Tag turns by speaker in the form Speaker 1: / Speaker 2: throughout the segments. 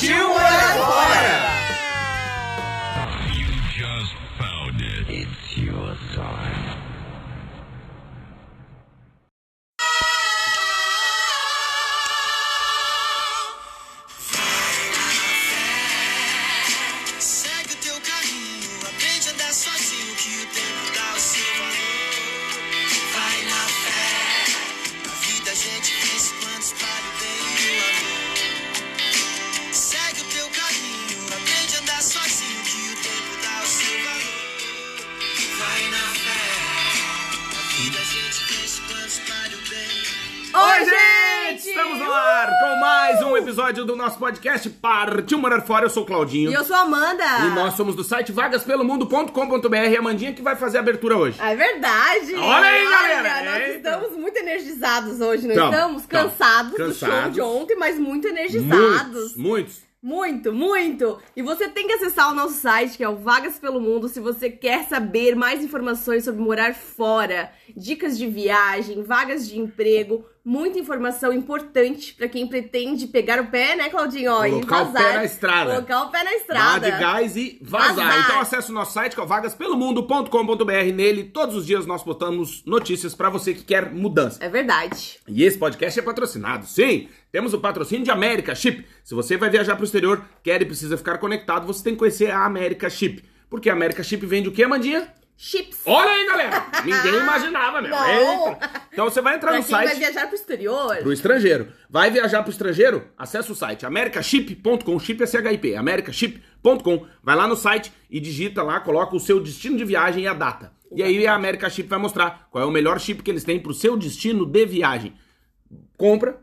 Speaker 1: Partiu podcast Partiu Morar Fora. Eu sou o Claudinho.
Speaker 2: E eu sou a Amanda.
Speaker 1: E nós somos do site vagaspelomundo.com.br. E a Mandinha que vai fazer a abertura hoje.
Speaker 2: É verdade.
Speaker 1: Olha aí, galera.
Speaker 2: Nós
Speaker 1: Eita.
Speaker 2: estamos muito energizados hoje, não
Speaker 1: Tamo,
Speaker 2: estamos?
Speaker 1: tamo.
Speaker 2: Cansados, do show
Speaker 1: Cansados.
Speaker 2: de ontem, mas muito energizados.
Speaker 1: Muitos, muitos.
Speaker 2: Muito, muito! E você tem que acessar o nosso site, que é o Vagas pelo Mundo, se você quer saber mais informações sobre morar fora, dicas de viagem, vagas de emprego, muita informação importante pra quem pretende pegar o pé, né, Claudinho? Ó, e
Speaker 1: Colocar o
Speaker 2: vazar.
Speaker 1: pé na estrada.
Speaker 2: Colocar o pé na estrada.
Speaker 1: de gás e vazar.
Speaker 2: Vazar.
Speaker 1: Então acesse o nosso site, que é o vagaspelomundo.com.br. Nele, todos os dias nós botamos notícias pra você que quer mudança.
Speaker 2: É verdade.
Speaker 1: E esse podcast é patrocinado. Sim, temos o patrocínio de América Chip. Se você vai viajar para o exterior, quer e precisa ficar conectado, você tem que conhecer a América Chip. Porque a América Chip vende o quê, Mandinha?
Speaker 2: Chips.
Speaker 1: Olha aí, galera! Ninguém imaginava, meu.
Speaker 2: Não.
Speaker 1: Eita. Então você vai entrar
Speaker 2: Pra
Speaker 1: no
Speaker 2: quem vai
Speaker 1: site
Speaker 2: viajar pro exterior.
Speaker 1: pro estrangeiro. Vai viajar pro estrangeiro? Acesse o site americaship.com, chip é CHIP, americaship.com. Vai lá no site e digita lá, coloca o seu destino de viagem e a data. E aí a America Chip vai mostrar qual é o melhor chip que eles têm pro seu destino de viagem. Compra,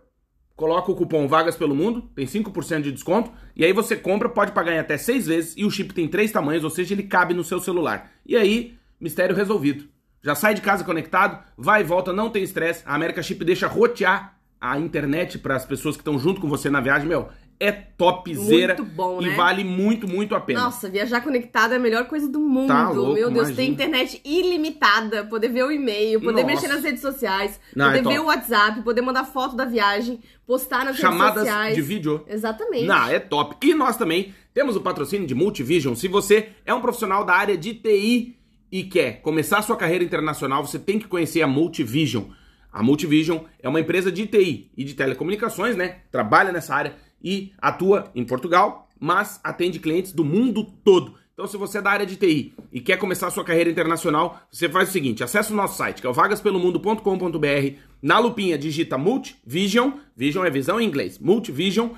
Speaker 1: coloca o cupom Vagas pelo Mundo, tem 5% de desconto, e aí você compra, pode pagar em até 6 vezes, e o chip tem três tamanhos, ou seja, ele cabe no seu celular. E aí, mistério resolvido. Já sai de casa conectado, vai e volta, não tem estresse. A América Chip deixa rotear a internet para as pessoas que estão junto com você na viagem, meu. É topzera
Speaker 2: Muito bom,
Speaker 1: e
Speaker 2: né?
Speaker 1: vale muito, muito a pena.
Speaker 2: Nossa, viajar conectado é a melhor coisa do mundo.
Speaker 1: Tá louco,
Speaker 2: Meu Deus,
Speaker 1: imagina.
Speaker 2: tem internet ilimitada, poder ver o e-mail, poder
Speaker 1: Nossa.
Speaker 2: mexer nas redes sociais,
Speaker 1: Não,
Speaker 2: poder
Speaker 1: é
Speaker 2: ver o WhatsApp, poder mandar foto da viagem, postar nas redes
Speaker 1: Chamadas
Speaker 2: sociais.
Speaker 1: de vídeo.
Speaker 2: Exatamente.
Speaker 1: Não, é top. E nós também temos o patrocínio de Multivision. Se você é um profissional da área de TI e quer começar sua carreira internacional, você tem que conhecer a Multivision. A Multivision é uma empresa de TI e de telecomunicações, né? Trabalha nessa área e atua em Portugal, mas atende clientes do mundo todo. Então, se você é da área de TI e quer começar sua carreira internacional, você faz o seguinte: acessa o nosso site, que é o vagaspelomundo.com.br. Na lupinha, digita Multivision. Vision é visão em inglês. Multivision.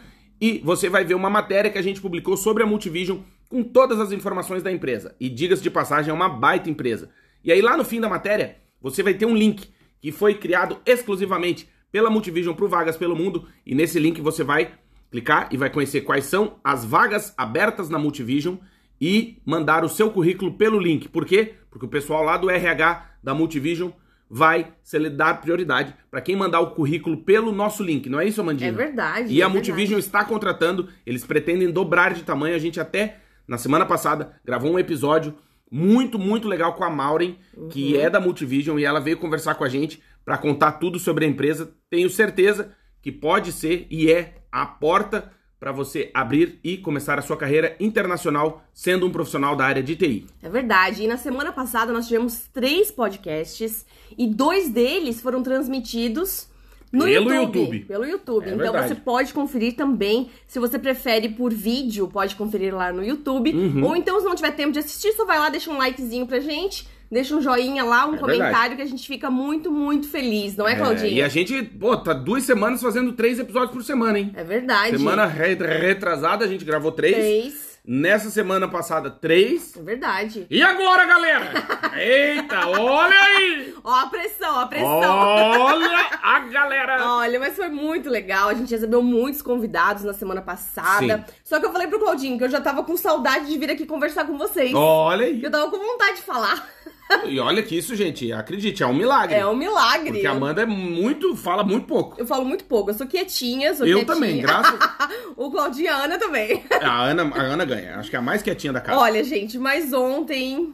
Speaker 1: E você vai ver uma matéria que a gente publicou sobre a Multivision com todas as informações da empresa. E diga-se de passagem, é uma baita empresa. E aí, lá no fim da matéria, você vai ter um link que foi criado exclusivamente pela Multivision para Vagas pelo Mundo. E nesse link você vai clicar e vai conhecer quais são as vagas abertas na Multivision e mandar o seu currículo pelo link. Por quê? Porque o pessoal lá do RH da Multivision vai dar prioridade para quem mandar o currículo pelo nosso link. Não é isso, Amandinha?
Speaker 2: É verdade.
Speaker 1: E
Speaker 2: é
Speaker 1: a Multivision está contratando, eles pretendem dobrar de tamanho. A gente até, na semana passada, gravou um episódio muito, muito legal com a Maureen, que
Speaker 2: Uhum.
Speaker 1: é da Multivision, e ela veio conversar com a gente para contar tudo sobre a empresa. Tenho certeza que pode ser e é a porta para você abrir e começar a sua carreira internacional sendo um profissional da área de TI.
Speaker 2: É verdade. E na semana passada nós tivemos três podcasts e dois deles foram transmitidos no
Speaker 1: Pelo
Speaker 2: YouTube.
Speaker 1: YouTube.
Speaker 2: Pelo YouTube.
Speaker 1: É
Speaker 2: então
Speaker 1: verdade.
Speaker 2: você pode conferir também. Se você prefere por vídeo, pode conferir lá no YouTube.
Speaker 1: Uhum.
Speaker 2: Ou então, se não tiver tempo de assistir, só vai lá, deixa um likezinho pra gente. Deixa um joinha lá, um
Speaker 1: É
Speaker 2: comentário
Speaker 1: verdade.
Speaker 2: que a gente fica muito, muito feliz, não é,
Speaker 1: É,
Speaker 2: Claudinha?
Speaker 1: e a gente, pô, tá duas semanas fazendo três episódios por semana, hein?
Speaker 2: É verdade.
Speaker 1: Semana re- retrasada a gente gravou três.
Speaker 2: Três.
Speaker 1: Nessa semana passada, três.
Speaker 2: É verdade.
Speaker 1: E agora, galera? Eita, olha aí!
Speaker 2: Ó a pressão, ó a pressão.
Speaker 1: Olha a galera!
Speaker 2: Olha, mas foi muito legal. A gente recebeu muitos convidados na semana passada. Só que eu falei pro Claudinho que eu já tava com saudade de vir aqui conversar com vocês.
Speaker 1: Olha aí.
Speaker 2: Eu tava com vontade de falar.
Speaker 1: E olha que isso, gente, acredite, é um milagre.
Speaker 2: É um milagre.
Speaker 1: Porque a Amanda é muito, fala muito pouco.
Speaker 2: Eu falo muito pouco. Eu sou quietinha, sou
Speaker 1: Eu
Speaker 2: quietinha.
Speaker 1: também, graças.
Speaker 2: o Claudinho e a Ana também.
Speaker 1: A Ana, a Ana ganha. Acho que é a mais quietinha da casa.
Speaker 2: Olha, gente, mas ontem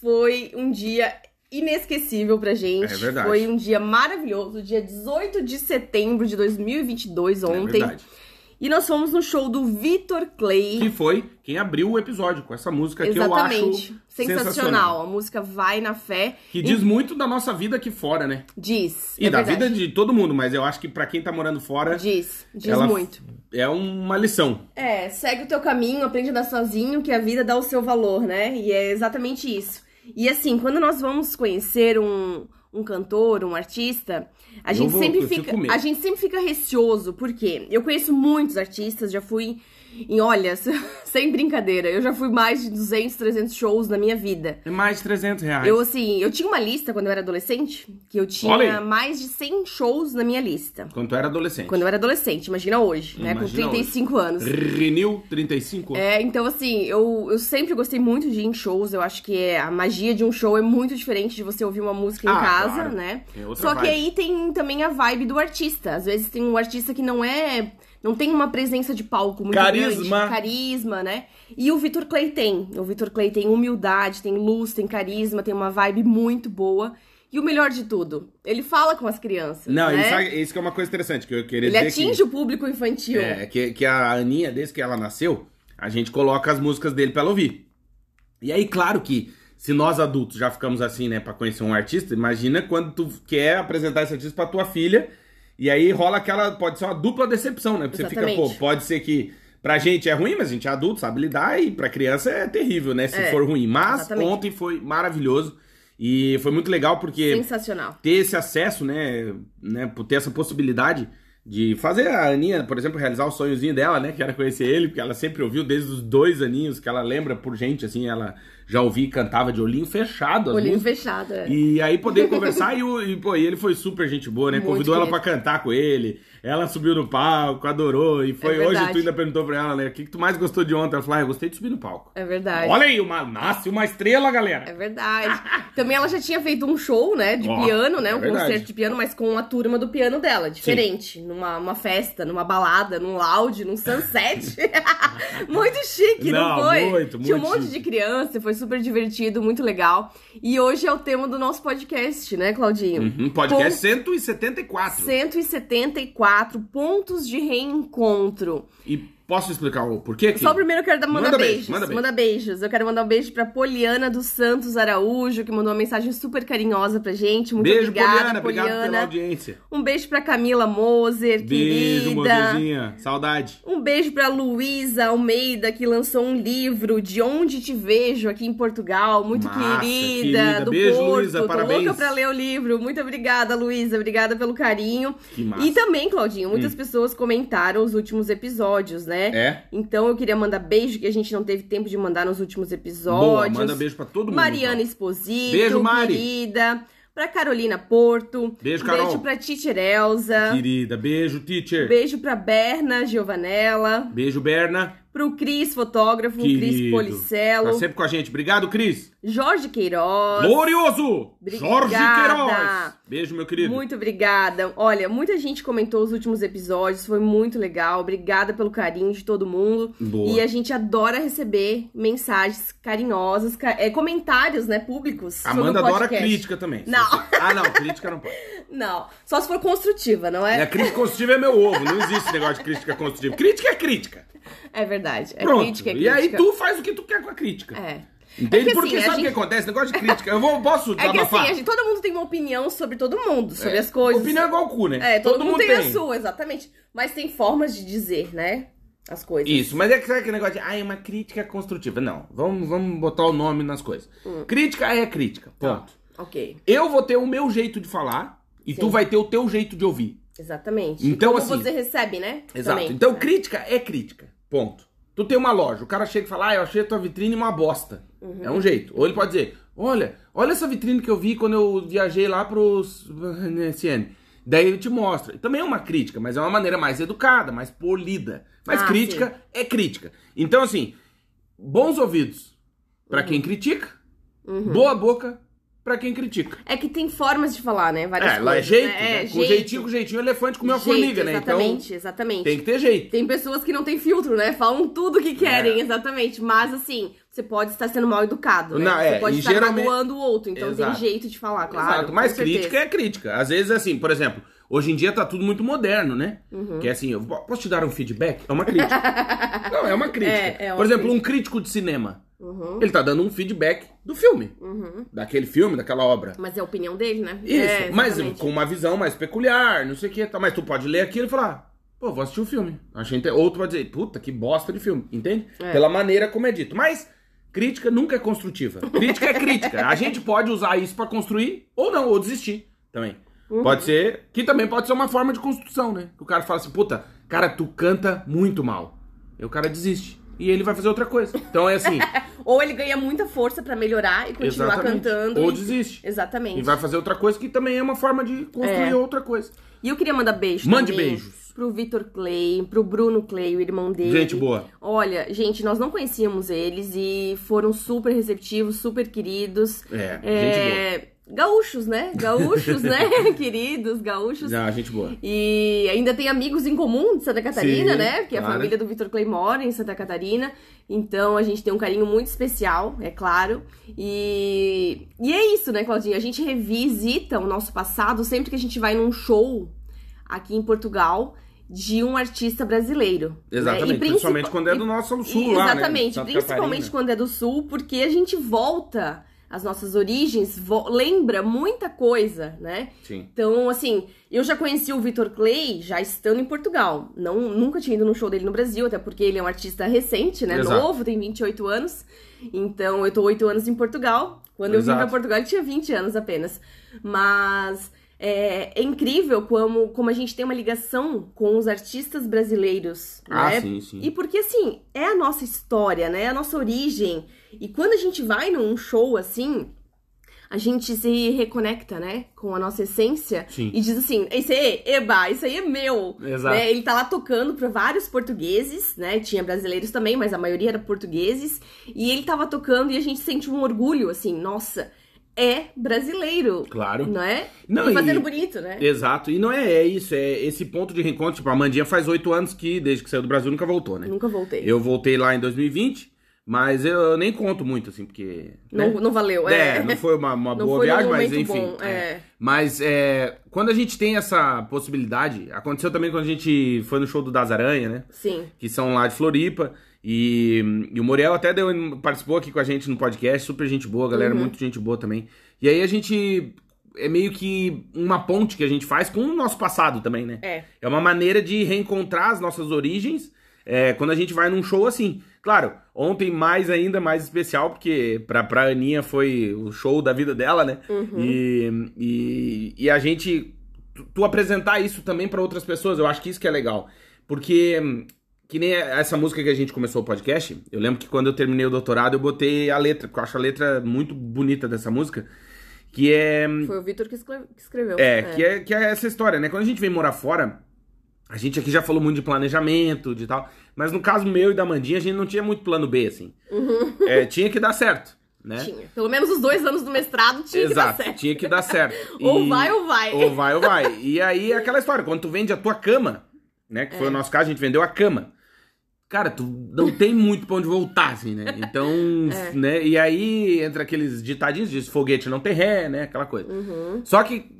Speaker 2: foi um dia inesquecível pra gente.
Speaker 1: É verdade.
Speaker 2: Foi um dia maravilhoso, dia 18 de setembro de 2022,
Speaker 1: É
Speaker 2: ontem.
Speaker 1: verdade.
Speaker 2: E nós fomos no show do Vitor Clay.
Speaker 1: Que foi quem abriu o episódio com essa música que eu
Speaker 2: Exatamente.
Speaker 1: acho
Speaker 2: sensacional. A música Vai na Fé.
Speaker 1: Que diz muito da nossa vida aqui fora, né?
Speaker 2: Diz.
Speaker 1: E
Speaker 2: é
Speaker 1: da
Speaker 2: verdade.
Speaker 1: vida de todo mundo, mas eu acho que pra quem tá morando fora,
Speaker 2: Diz. Diz muito.
Speaker 1: é uma lição.
Speaker 2: É, segue o teu caminho, aprende a andar sozinho, que a vida dá o seu valor, né? E é exatamente isso. E assim, quando nós vamos conhecer um, um cantor, um artista, a
Speaker 1: Eu
Speaker 2: gente
Speaker 1: vou-
Speaker 2: sempre fica, a gente sempre fica receoso, porque eu conheço muitos artistas, já fui em, olha, sem brincadeira, eu já fui mais de 200, 300 shows na minha vida.
Speaker 1: É mais de 300 reais.
Speaker 2: Eu, assim, eu tinha uma lista quando eu era adolescente, que eu tinha mais de 100 shows na minha lista.
Speaker 1: Quando tu era adolescente.
Speaker 2: Quando eu era adolescente, imagina hoje, né? Com
Speaker 1: Imagina
Speaker 2: 35 anos.
Speaker 1: Renew 35.
Speaker 2: É, então assim, eu, eu sempre gostei muito de ir em shows. Eu acho que é, a magia de um show é muito diferente de você ouvir uma música em
Speaker 1: Ah,
Speaker 2: casa,
Speaker 1: claro.
Speaker 2: né?
Speaker 1: É
Speaker 2: Só que
Speaker 1: vibe.
Speaker 2: aí tem também a vibe do artista. Às vezes tem um artista que não é. Não tem uma presença de palco muito
Speaker 1: Carisma.
Speaker 2: grande. Carisma, né? E o Vitor Clay tem. O Vitor Clay tem humildade, tem luz, tem carisma, tem uma vibe muito boa. E o melhor de tudo, ele fala com as crianças.
Speaker 1: Não,
Speaker 2: né?
Speaker 1: isso, é- isso que é uma coisa interessante, que eu queria
Speaker 2: Ele
Speaker 1: dizer
Speaker 2: atinge
Speaker 1: que...
Speaker 2: o público infantil.
Speaker 1: É, que, que a Aninha, desde que ela nasceu, a gente coloca as músicas dele pra ela ouvir. E aí, claro que se nós adultos já ficamos assim, né, pra conhecer um artista, imagina quando tu quer apresentar esse artista pra tua filha, e aí rola aquela, pode ser uma dupla decepção, né? Porque você fica, pô,
Speaker 2: Exatamente.
Speaker 1: pode ser que pra gente é ruim, mas a gente é adulto, sabe lidar, e pra criança é terrível, né, se
Speaker 2: É,
Speaker 1: for ruim. Mas
Speaker 2: exatamente.
Speaker 1: ontem foi maravilhoso, e foi muito legal porque
Speaker 2: Sensacional.
Speaker 1: ter esse acesso, né, né, por ter essa possibilidade de fazer a Aninha, por exemplo, realizar o sonhozinho dela, né, que era conhecer ele, porque ela sempre ouviu desde os dois aninhos, que ela lembra por gente, assim, ela já ouvia e cantava de olhinho fechado
Speaker 2: Olhinho
Speaker 1: músicas.
Speaker 2: fechado. é.
Speaker 1: E aí poder conversar e, e, pô, e ele foi super gente boa, né?
Speaker 2: Muito
Speaker 1: Convidou ela
Speaker 2: querido.
Speaker 1: pra cantar com ele. Ela subiu no palco, adorou. E foi
Speaker 2: É
Speaker 1: hoje tu ainda perguntou pra ela, né? O que, que tu mais gostou de ontem? Ela falou, ah, eu gostei de subir no palco.
Speaker 2: É verdade.
Speaker 1: Olha aí, uma, nasce uma estrela, galera.
Speaker 2: É verdade. Também ela já tinha feito um show, né, de
Speaker 1: Ó,
Speaker 2: piano, né,
Speaker 1: é
Speaker 2: um
Speaker 1: verdade.
Speaker 2: concerto de piano, mas com a turma do piano dela, diferente, numa uma festa, numa balada, num lounge, num sunset. muito chique, não,
Speaker 1: Não,
Speaker 2: foi?
Speaker 1: muito,
Speaker 2: Tinha um monte
Speaker 1: chique.
Speaker 2: de criança, foi super divertido, muito legal. E hoje é o tema do nosso podcast, né, Claudinho?
Speaker 1: Uhum, podcast 174.
Speaker 2: 174 pontos de reencontro.
Speaker 1: E posso explicar o porquê? que-
Speaker 2: Só primeiro eu quero dar, mandar
Speaker 1: Manda beijo,
Speaker 2: beijos.
Speaker 1: manda
Speaker 2: Manda,
Speaker 1: beijo.
Speaker 2: beijos. Eu quero mandar um beijo pra Poliana dos Santos Araújo, que mandou uma mensagem super carinhosa pra gente. Muito
Speaker 1: Beijo,
Speaker 2: obrigada,
Speaker 1: Poliana. Obrigado pela audiência.
Speaker 2: Um beijo pra Camila Moser,
Speaker 1: Beijo,
Speaker 2: querida.
Speaker 1: mozinha. Saudade.
Speaker 2: Um beijo pra Luísa Almeida, que lançou um livro De Onde Te Vejo aqui em Portugal. Muito
Speaker 1: Massa,
Speaker 2: querida,
Speaker 1: querida.
Speaker 2: do
Speaker 1: Beijo,
Speaker 2: Porto.
Speaker 1: Luísa,
Speaker 2: Tô
Speaker 1: parabéns.
Speaker 2: louca pra ler o livro. Muito obrigada, Luísa. Obrigada pelo carinho.
Speaker 1: Que massa. Hum.
Speaker 2: E também, Claudinho, muitas pessoas comentaram os últimos episódios, né?
Speaker 1: É?
Speaker 2: Então eu queria mandar beijo que a gente não teve tempo de mandar nos últimos episódios.
Speaker 1: Boa, manda beijo pra todo mundo.
Speaker 2: Mariana
Speaker 1: então.
Speaker 2: Esposito,
Speaker 1: Beijo, Mari.
Speaker 2: querida. Pra Carolina Porto.
Speaker 1: Beijo, Carol.
Speaker 2: Beijo pra Teacher Elza.
Speaker 1: Querida, beijo, teacher.
Speaker 2: Beijo pra Berna Giovanella.
Speaker 1: Beijo, Berna.
Speaker 2: Pro Cris, fotógrafo. Cris. Policelo.
Speaker 1: Tá sempre com a gente. Obrigado, Cris.
Speaker 2: Jorge Queiroz.
Speaker 1: Glorioso!
Speaker 2: Obrigada.
Speaker 1: Jorge Queiroz. Beijo, meu querido.
Speaker 2: Muito obrigada. Olha, muita gente comentou os últimos episódios, foi muito legal. Obrigada pelo carinho de todo mundo.
Speaker 1: Boa.
Speaker 2: E a gente adora receber mensagens carinhosas, ca- é, comentários, né, públicos.
Speaker 1: Amanda adora crítica também.
Speaker 2: Não.
Speaker 1: você- Ah, não, crítica não pode.
Speaker 2: Não, só se for construtiva, não
Speaker 1: É,
Speaker 2: é?
Speaker 1: crítica construtiva é meu ovo. Não existe negócio de crítica construtiva. Crítica é crítica.
Speaker 2: É verdade. É
Speaker 1: Pronto.
Speaker 2: crítica, é
Speaker 1: E
Speaker 2: crítica.
Speaker 1: aí tu faz o que tu quer com a crítica.
Speaker 2: É.
Speaker 1: Entende?
Speaker 2: É que,
Speaker 1: Porque
Speaker 2: assim, a
Speaker 1: sabe o que
Speaker 2: gente-
Speaker 1: acontece? Negócio de crítica. Eu vou, posso
Speaker 2: É que assim,
Speaker 1: desabafar?
Speaker 2: a gente- todo mundo tem uma opinião sobre todo mundo, sobre
Speaker 1: É.
Speaker 2: as coisas.
Speaker 1: Opinião é igual o cu, né?
Speaker 2: É, todo, mundo, tem, a sua, exatamente. Mas tem formas de dizer, né? As coisas.
Speaker 1: Isso, mas é que sabe aquele negócio de, ah, é uma crítica construtiva. Não, vamos, vamos botar o nome nas coisas.
Speaker 2: Hum.
Speaker 1: Crítica é crítica, ponto.
Speaker 2: Ok,
Speaker 1: Eu vou ter o meu jeito de falar e
Speaker 2: Sim.
Speaker 1: tu vai ter o teu jeito de ouvir.
Speaker 2: exatamente.
Speaker 1: Então,
Speaker 2: Como
Speaker 1: assim-
Speaker 2: você recebe, né?
Speaker 1: Exato.
Speaker 2: Também.
Speaker 1: Então, crítica é crítica, ponto. Tu tem uma loja, o cara chega e fala, ah, eu achei a tua vitrine uma bosta.
Speaker 2: Uhum.
Speaker 1: É um jeito. Ou ele pode dizer, olha, olha essa vitrine que eu vi quando eu viajei lá pros NSN. Daí ele te mostra. Também é uma crítica, mas é uma maneira mais educada, mais polida. Mas
Speaker 2: Ah,
Speaker 1: crítica é crítica. Então, assim, bons ouvidos pra
Speaker 2: Uhum.
Speaker 1: quem critica, boa boca pra quem critica.
Speaker 2: É que tem formas de falar, né? Várias
Speaker 1: É, lá é
Speaker 2: coisas,
Speaker 1: jeito,
Speaker 2: né?
Speaker 1: né?
Speaker 2: É,
Speaker 1: Com
Speaker 2: jeito.
Speaker 1: jeitinho, com jeitinho, o elefante comeu a
Speaker 2: Jeito,
Speaker 1: formiga, né?
Speaker 2: Exatamente,
Speaker 1: Então
Speaker 2: exatamente.
Speaker 1: tem que ter jeito.
Speaker 2: Tem pessoas que não têm filtro, né? Falam tudo que querem,
Speaker 1: É.
Speaker 2: exatamente. Mas assim, você pode estar sendo mal educado, né?
Speaker 1: Não, é,
Speaker 2: você pode estar
Speaker 1: geralmente-
Speaker 2: magoando o outro. Então
Speaker 1: Exato.
Speaker 2: tem jeito de falar, claro.
Speaker 1: Exato, mas
Speaker 2: com certeza.
Speaker 1: crítica é crítica. Às vezes, assim, por exemplo, hoje em dia tá tudo muito moderno, né?
Speaker 2: Uhum.
Speaker 1: Que é assim, eu po- posso te dar um feedback? É uma crítica. Não, é uma crítica.
Speaker 2: É, é uma
Speaker 1: por exemplo,
Speaker 2: crítica.
Speaker 1: um crítico de cinema.
Speaker 2: Uhum.
Speaker 1: Ele tá dando um feedback do filme.
Speaker 2: Uhum.
Speaker 1: Daquele filme, daquela obra.
Speaker 2: Mas é a opinião dele, né?
Speaker 1: Isso,
Speaker 2: É,
Speaker 1: mas com uma visão mais peculiar, não sei o que. Tá, mas tu pode ler aquilo e falar, pô, vou assistir o filme. Achei inte- Ou tu pode dizer, puta, que bosta de filme, entende?
Speaker 2: É.
Speaker 1: Pela maneira como é dito. Mas crítica nunca é construtiva. Crítica é crítica. A gente pode usar isso pra construir ou não, ou desistir também.
Speaker 2: Uhum.
Speaker 1: Pode ser, que também pode ser uma forma de construção, né? Que o cara fala assim, puta, cara, tu canta muito mal. E o cara desiste. E ele vai fazer outra coisa. Então é assim,
Speaker 2: Ou ele ganha muita força pra melhorar e continuar
Speaker 1: exatamente.
Speaker 2: cantando.
Speaker 1: Ou
Speaker 2: e-
Speaker 1: desiste.
Speaker 2: Exatamente.
Speaker 1: E vai fazer outra coisa que também é uma forma de construir
Speaker 2: É.
Speaker 1: outra coisa.
Speaker 2: E eu queria mandar beijo
Speaker 1: Mande
Speaker 2: também
Speaker 1: beijos.
Speaker 2: Pro Vitor Clay, pro Bruno Clay, o irmão dele.
Speaker 1: Gente boa.
Speaker 2: Olha, gente, nós não conhecíamos eles e foram super receptivos, super queridos.
Speaker 1: É, gente
Speaker 2: É, Gaúchos, né? Gaúchos, né? Queridos, gaúchos.
Speaker 1: Ah, gente boa.
Speaker 2: E ainda tem amigos em comum de Santa Catarina,
Speaker 1: Sim,
Speaker 2: né? Porque a
Speaker 1: claro.
Speaker 2: família do Vitor Clay mora em Santa Catarina. Então a gente tem um carinho muito especial, é claro. E, e é isso, né, Claudinha? A gente revisita o nosso passado sempre que a gente vai num show aqui em Portugal de um artista brasileiro. né?
Speaker 1: Exatamente,
Speaker 2: E princip-
Speaker 1: principalmente quando é do nosso sul lá, né?
Speaker 2: Exatamente,
Speaker 1: Santa
Speaker 2: principalmente
Speaker 1: Catarina.
Speaker 2: quando é do sul, porque a gente volta às nossas origens, lembra muita coisa, né?
Speaker 1: Sim.
Speaker 2: Então, assim, eu já conheci o Vitor Clay já estando em Portugal. Não, nunca tinha ido num show dele no Brasil, até porque ele é um artista recente, né?
Speaker 1: Exato.
Speaker 2: Novo, tem 28 anos. Então, eu tô 8 anos em Portugal. Quando eu vim
Speaker 1: Exato.
Speaker 2: pra Portugal, ele tinha 20 anos apenas. Mas é, é incrível como, como a gente tem uma ligação com os artistas brasileiros,
Speaker 1: Ah,
Speaker 2: né?
Speaker 1: sim, sim.
Speaker 2: E porque, assim, é a nossa história, né? É a nossa origem. E quando a gente vai num show assim, a gente se reconecta, né? Com a nossa essência.
Speaker 1: Sim.
Speaker 2: E diz assim, isso aí, eba, isso aí é meu.
Speaker 1: Exato.
Speaker 2: Né? Ele tá lá tocando pra vários portugueses, né? Tinha brasileiros também, mas a maioria era portugueses. E ele tava tocando e a gente sente um orgulho, assim, nossa, é brasileiro.
Speaker 1: Claro.
Speaker 2: Não é?
Speaker 1: Não,
Speaker 2: e fazendo
Speaker 1: e-
Speaker 2: bonito, né?
Speaker 1: Exato. E não é, é isso, é esse ponto de reencontro. Tipo, a Mandinha faz oito anos que, desde que saiu do Brasil, nunca voltou, né?
Speaker 2: Nunca voltei.
Speaker 1: Eu voltei lá em 2020, mas eu nem conto muito, assim, porque.
Speaker 2: Não,
Speaker 1: né?
Speaker 2: não valeu,
Speaker 1: É,
Speaker 2: é.
Speaker 1: não foi uma, uma
Speaker 2: Não
Speaker 1: boa viagem, mas enfim.
Speaker 2: bom, é.
Speaker 1: Mas é, quando a gente tem essa possibilidade, aconteceu também quando a gente foi no show do Das Aranha, né?
Speaker 2: Sim.
Speaker 1: Que são lá de Floripa. E, e o Muriel até deu, participou aqui com a gente no podcast, super gente boa, galera,
Speaker 2: Uhum.
Speaker 1: muito gente boa também. E aí a gente. É meio que uma ponte que a gente faz com o nosso passado também, né?
Speaker 2: É.
Speaker 1: É uma maneira de reencontrar as nossas origens é, quando a gente vai num show assim. Claro, ontem mais ainda, mais especial, porque pra, pra Aninha foi o show da vida dela, né?
Speaker 2: Uhum.
Speaker 1: E, e, e a gente. Tu, tu apresentar isso também pra outras pessoas, eu acho que isso que é legal. Porque. Que nem essa música que a gente começou o podcast, eu lembro que quando eu terminei o doutorado eu botei a letra, porque eu acho a letra muito bonita dessa música, que é
Speaker 2: Foi o Vitor que, escre- que escreveu.
Speaker 1: é, Que é, que é essa história, né? Quando a gente vem morar fora, a gente aqui já falou muito de planejamento, de tal. Mas no caso meu e da Mandinha, a gente não tinha muito plano B, assim. É, tinha que dar certo, né?
Speaker 2: Tinha. Pelo menos os dois anos do mestrado tinha que dar
Speaker 1: Exato,
Speaker 2: certo.
Speaker 1: tinha que dar certo.
Speaker 2: Ou
Speaker 1: E-
Speaker 2: vai ou vai.
Speaker 1: Ou vai ou vai. E aí é aquela história, quando tu vende a tua cama, né? Que
Speaker 2: É.
Speaker 1: foi o nosso caso, a gente vendeu a cama. Cara, tu não tem muito pra onde voltar, assim, né? Então,
Speaker 2: É.
Speaker 1: né? E aí entra aqueles ditadinhos, diz foguete não tem ré, né? Aquela coisa.
Speaker 2: Uhum.
Speaker 1: Só que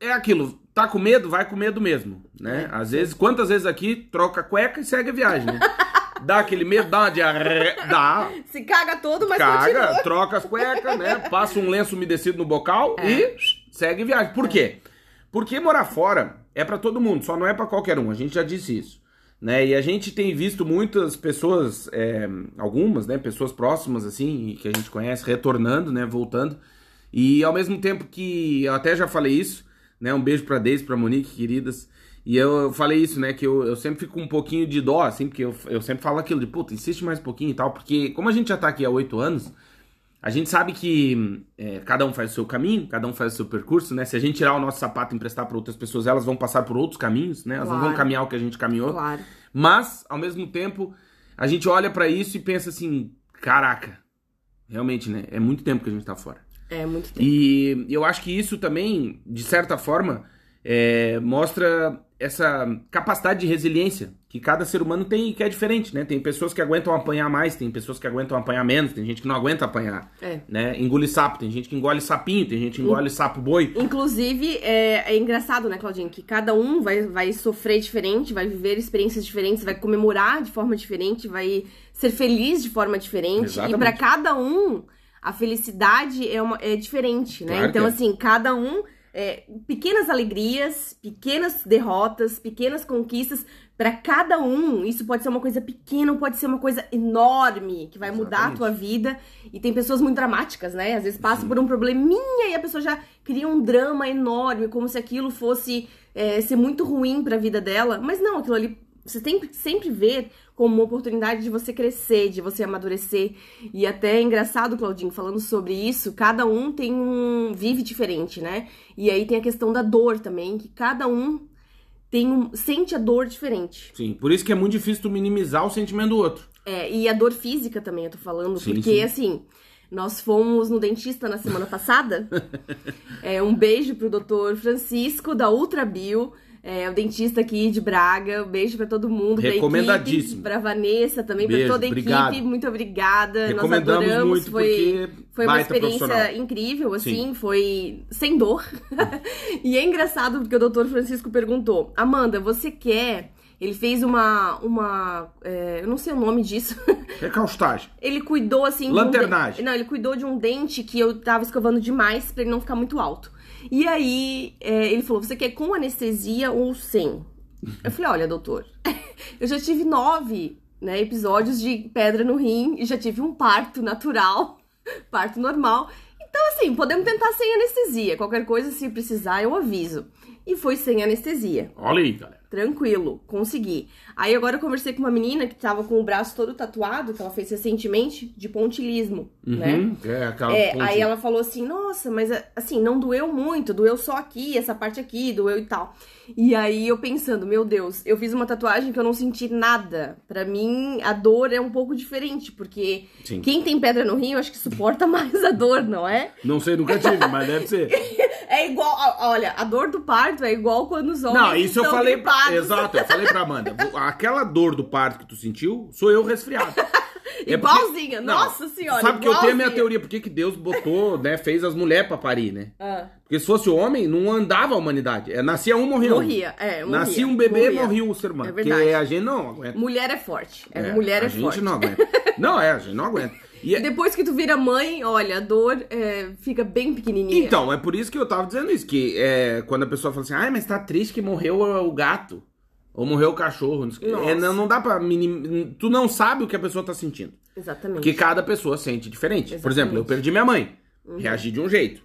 Speaker 1: é aquilo, tá com medo, vai com medo mesmo, né?
Speaker 2: É,
Speaker 1: Às vezes, quantas vezes aqui troca a cueca e segue a viagem, né? Dá aquele medo, dá uma diarreia, dá,
Speaker 2: Se caga todo, mas
Speaker 1: caga,
Speaker 2: continua.
Speaker 1: troca as cuecas, né? Passa um lenço umedecido no bocal
Speaker 2: É.
Speaker 1: e segue viagem. Por quê? Porque morar fora é pra todo mundo, só não é pra qualquer um. A gente já disse isso. Né? E a gente tem visto muitas pessoas, é, algumas, né, pessoas próximas, assim, que a gente conhece, retornando, né, voltando. E ao mesmo tempo que, eu até já falei isso, né, um beijo pra Deise, pra Monique, queridas. E eu falei isso, né, que eu, eu sempre fico um pouquinho de dó, assim, porque eu, eu sempre falo aquilo de, puta, insiste mais um pouquinho e tal, porque como a gente já tá aqui há oito anos, A gente sabe que é, cada um faz o seu caminho, cada um faz o seu percurso, né? Se a gente tirar o nosso sapato e emprestar para outras pessoas, elas vão passar por outros caminhos, né? Elas não vão
Speaker 2: Claro.
Speaker 1: caminhar o que a gente caminhou.
Speaker 2: Claro.
Speaker 1: Mas, ao mesmo tempo, a gente olha pra isso e pensa assim: caraca, realmente, né? É muito tempo que a gente tá fora.
Speaker 2: É muito tempo.
Speaker 1: E eu acho que isso também, de certa forma, é, mostra essa capacidade de resiliência que cada ser humano tem e que é diferente, né? Tem pessoas que aguentam apanhar mais, tem pessoas que aguentam apanhar menos, tem gente que não aguenta apanhar,
Speaker 2: É.
Speaker 1: né? Engole sapo, tem gente que engole sapinho, tem gente que engole sapo boi.
Speaker 2: Inclusive, é, é engraçado, né, Claudinho? Que cada um vai, vai sofrer diferente, vai viver experiências diferentes, vai comemorar de forma diferente, vai ser feliz de forma diferente.
Speaker 1: Exatamente.
Speaker 2: E pra cada um, a felicidade é, uma, é diferente, né?
Speaker 1: Claro
Speaker 2: então,
Speaker 1: é.
Speaker 2: assim, cada um. É, pequenas alegrias, pequenas derrotas, pequenas conquistas, Pra cada um, isso pode ser uma coisa pequena, pode ser uma coisa enorme, que vai mudar a
Speaker 1: Exatamente.
Speaker 2: tua vida. E tem pessoas muito dramáticas, né? Às vezes passam por um probleminha e a pessoa já cria um drama enorme, como se aquilo fosse é, ser muito ruim pra vida dela. Mas não, aquilo ali você tem que sempre ver como uma oportunidade de você crescer, de você amadurecer. E até é engraçado, Claudinho, falando sobre isso, cada um tem um. vive diferente, né? E aí tem a questão da dor também, que cada um tem um, sente a dor diferente.
Speaker 1: Sim, por isso que é muito difícil tu minimizar o sentimento do outro.
Speaker 2: É, e a dor física também, eu tô falando,
Speaker 1: Sim,
Speaker 2: porque
Speaker 1: sim.
Speaker 2: assim, nós fomos no dentista na semana passada. é, um beijo pro doutor Francisco, da Ultra Bio. É, o dentista aqui de Braga, um beijo pra todo mundo,
Speaker 1: Recomendadíssimo.
Speaker 2: pra Vanessa também, pra toda a
Speaker 1: obrigado.
Speaker 2: equipe, muito obrigada. Nós
Speaker 1: Recomendamos
Speaker 2: adoramos,
Speaker 1: muito
Speaker 2: foi, foi uma experiência incrível, assim,
Speaker 1: Sim.
Speaker 2: foi sem dor. e é engraçado porque o doutor Francisco perguntou: Amanda, você quer? Ele fez uma. uma é, eu não sei o nome disso.
Speaker 1: Recaustagem.
Speaker 2: ele cuidou assim. de um
Speaker 1: Lanternagem.
Speaker 2: dente- Não, ele cuidou de um dente que eu tava escovando demais pra ele não ficar muito alto. E aí é, ele falou: você quer com anestesia ou sem? Eu falei: olha, doutor, eu já tive nove né, episódios de pedra no rim e já tive um parto natural, parto normal. Então, assim, podemos tentar sem anestesia. Qualquer coisa, se precisar, eu aviso. E foi sem anestesia.
Speaker 1: Olha aí, galera.
Speaker 2: Tranquilo, consegui. Aí agora eu conversei com uma menina que tava com o braço todo tatuado, que ela fez recentemente, de pontilismo, né?
Speaker 1: Uhum, É, aquela
Speaker 2: É,
Speaker 1: ponte-
Speaker 2: aí ela falou assim, nossa, mas assim, não doeu muito, doeu só aqui, essa parte aqui, doeu e tal. E aí eu pensando, meu Deus, eu fiz uma tatuagem que eu não senti nada. Pra mim, a dor é um pouco diferente, porque
Speaker 1: Sim.
Speaker 2: quem tem pedra no rim, eu acho que suporta mais a dor, não é?
Speaker 1: Não sei, nunca tive, mas deve ser.
Speaker 2: É igual, olha, a dor do parto é igual quando os homens
Speaker 1: Não, isso eu falei pra.
Speaker 2: gripados.
Speaker 1: Exato, eu falei pra Amanda. Aquela dor do parto que tu sentiu, sou eu resfriado. É porque-
Speaker 2: Igualzinha,
Speaker 1: Não,
Speaker 2: nossa senhora,
Speaker 1: Sabe que eu tenho a minha
Speaker 2: igualzinha.
Speaker 1: teoria, por que que Deus botou, né, fez as mulheres pra parir, né?
Speaker 2: Ah.
Speaker 1: Porque se fosse homem, não andava a humanidade. É, nascia um, morria um.
Speaker 2: Morria, é, morria,
Speaker 1: Nascia um bebê,
Speaker 2: morria.
Speaker 1: morria o ser humano.
Speaker 2: É
Speaker 1: porque
Speaker 2: verdade.
Speaker 1: a gente não aguenta.
Speaker 2: Mulher é forte. É, mulher é
Speaker 1: a gente
Speaker 2: forte.
Speaker 1: não aguenta. Não, é, a gente não aguenta. E
Speaker 2: E
Speaker 1: é-
Speaker 2: depois que tu vira mãe, olha, a dor é, fica bem pequenininha.
Speaker 1: Então, é por isso que eu tava dizendo isso, que é, quando a pessoa fala assim, ai, mas tá triste que morreu o gato, ou morreu o cachorro, não, sei o quê."
Speaker 2: Nossa.
Speaker 1: é, não, não dá pra minim... Tu não sabe o que a pessoa tá sentindo,
Speaker 2: Exatamente.
Speaker 1: porque cada pessoa sente diferente. Por
Speaker 2: Exatamente.
Speaker 1: exemplo, eu perdi minha mãe, reagi de um jeito,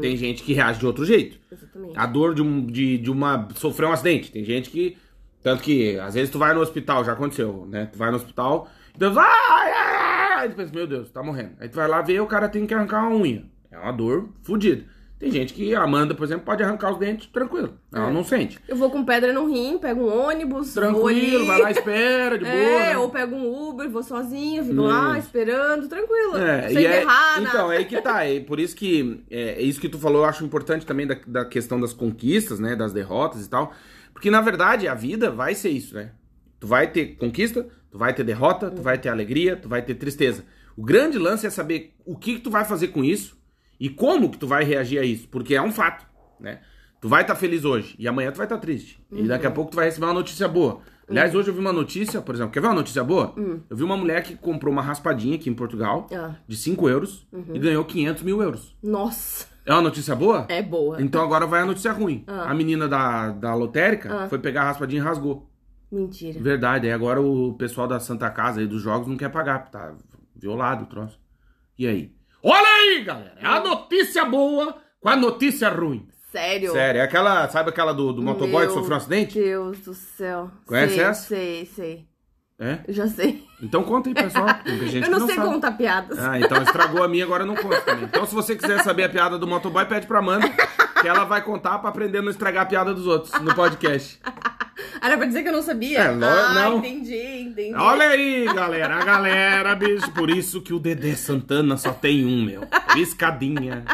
Speaker 1: tem gente que reage de outro jeito.
Speaker 2: Exatamente.
Speaker 1: A dor de, um, de, de uma... sofrer um acidente, tem gente que... Tanto que, às vezes tu vai no hospital, já aconteceu, né? Tu vai no hospital, e Deus, ai, ai, ai, aí tu pensa, meu Deus, tá morrendo. Aí tu vai lá ver, o cara tem que arrancar uma unha. É uma dor fodida. Tem gente que, a Amanda, por exemplo, pode arrancar os dentes tranquilo. Ela
Speaker 2: É.
Speaker 1: não sente.
Speaker 2: Eu vou com pedra no rim, pego um ônibus,
Speaker 1: Tranquilo, vai lá, espera, de boa.
Speaker 2: É,
Speaker 1: né?
Speaker 2: ou pego um Uber, vou sozinha, fico lá
Speaker 1: Isso.
Speaker 2: esperando, tranquilo.
Speaker 1: É,
Speaker 2: sem
Speaker 1: e é-
Speaker 2: errar,
Speaker 1: então, é aí que tá. É por isso que é, é isso que tu falou, eu acho importante também da, da questão das conquistas, né? Das derrotas e tal. Porque, na verdade, a vida vai ser isso, né? Tu vai ter conquista, tu vai ter derrota, tu vai ter alegria, tu vai ter tristeza. O grande lance é saber o que, que tu vai fazer com isso e como que tu vai reagir a isso. Porque é um fato, né? Tu vai estar feliz hoje e amanhã tu vai estar triste. E daqui a pouco tu vai receber uma notícia boa. Aliás, hoje eu vi uma notícia, por exemplo, quer ver uma notícia boa? Eu vi uma mulher que comprou uma raspadinha aqui em Portugal
Speaker 2: Ah.
Speaker 1: de 5 euros e ganhou 500 mil euros.
Speaker 2: Nossa,
Speaker 1: É uma notícia boa?
Speaker 2: é boa.
Speaker 1: Então agora vai a notícia ruim.
Speaker 2: Ah.
Speaker 1: A menina da, da lotérica
Speaker 2: Ah.
Speaker 1: foi pegar a raspadinha e rasgou.
Speaker 2: Mentira.
Speaker 1: Verdade, aí agora o pessoal da Santa Casa aí dos jogos não quer pagar, tá violado o troço. E aí? Olha aí, galera! É a notícia boa com a notícia ruim.
Speaker 2: Sério?
Speaker 1: Sério, é aquela, sabe aquela do, do motoboy que
Speaker 2: Meu
Speaker 1: sofreu um acidente?
Speaker 2: Deus do céu.
Speaker 1: Conhece
Speaker 2: sei,
Speaker 1: essa?
Speaker 2: Sei, sei.
Speaker 1: É?
Speaker 2: Eu já sei.
Speaker 1: Então conta aí, pessoal.
Speaker 2: Eu
Speaker 1: que
Speaker 2: não, sei
Speaker 1: sabe.
Speaker 2: contar piadas.
Speaker 1: Ah, então estragou a minha, agora eu não conto também. Então, se você quiser saber a piada do motoboy, pede pra Amanda, que ela vai contar pra aprender a não estragar a piada dos outros no podcast.
Speaker 2: Ah, era pra dizer que eu não sabia?
Speaker 1: É,
Speaker 2: ah,
Speaker 1: não.
Speaker 2: entendi, entendi.
Speaker 1: Olha aí, galera, a galera, bicho. Por isso que o Dedé Santana só tem um, meu. Escadinha.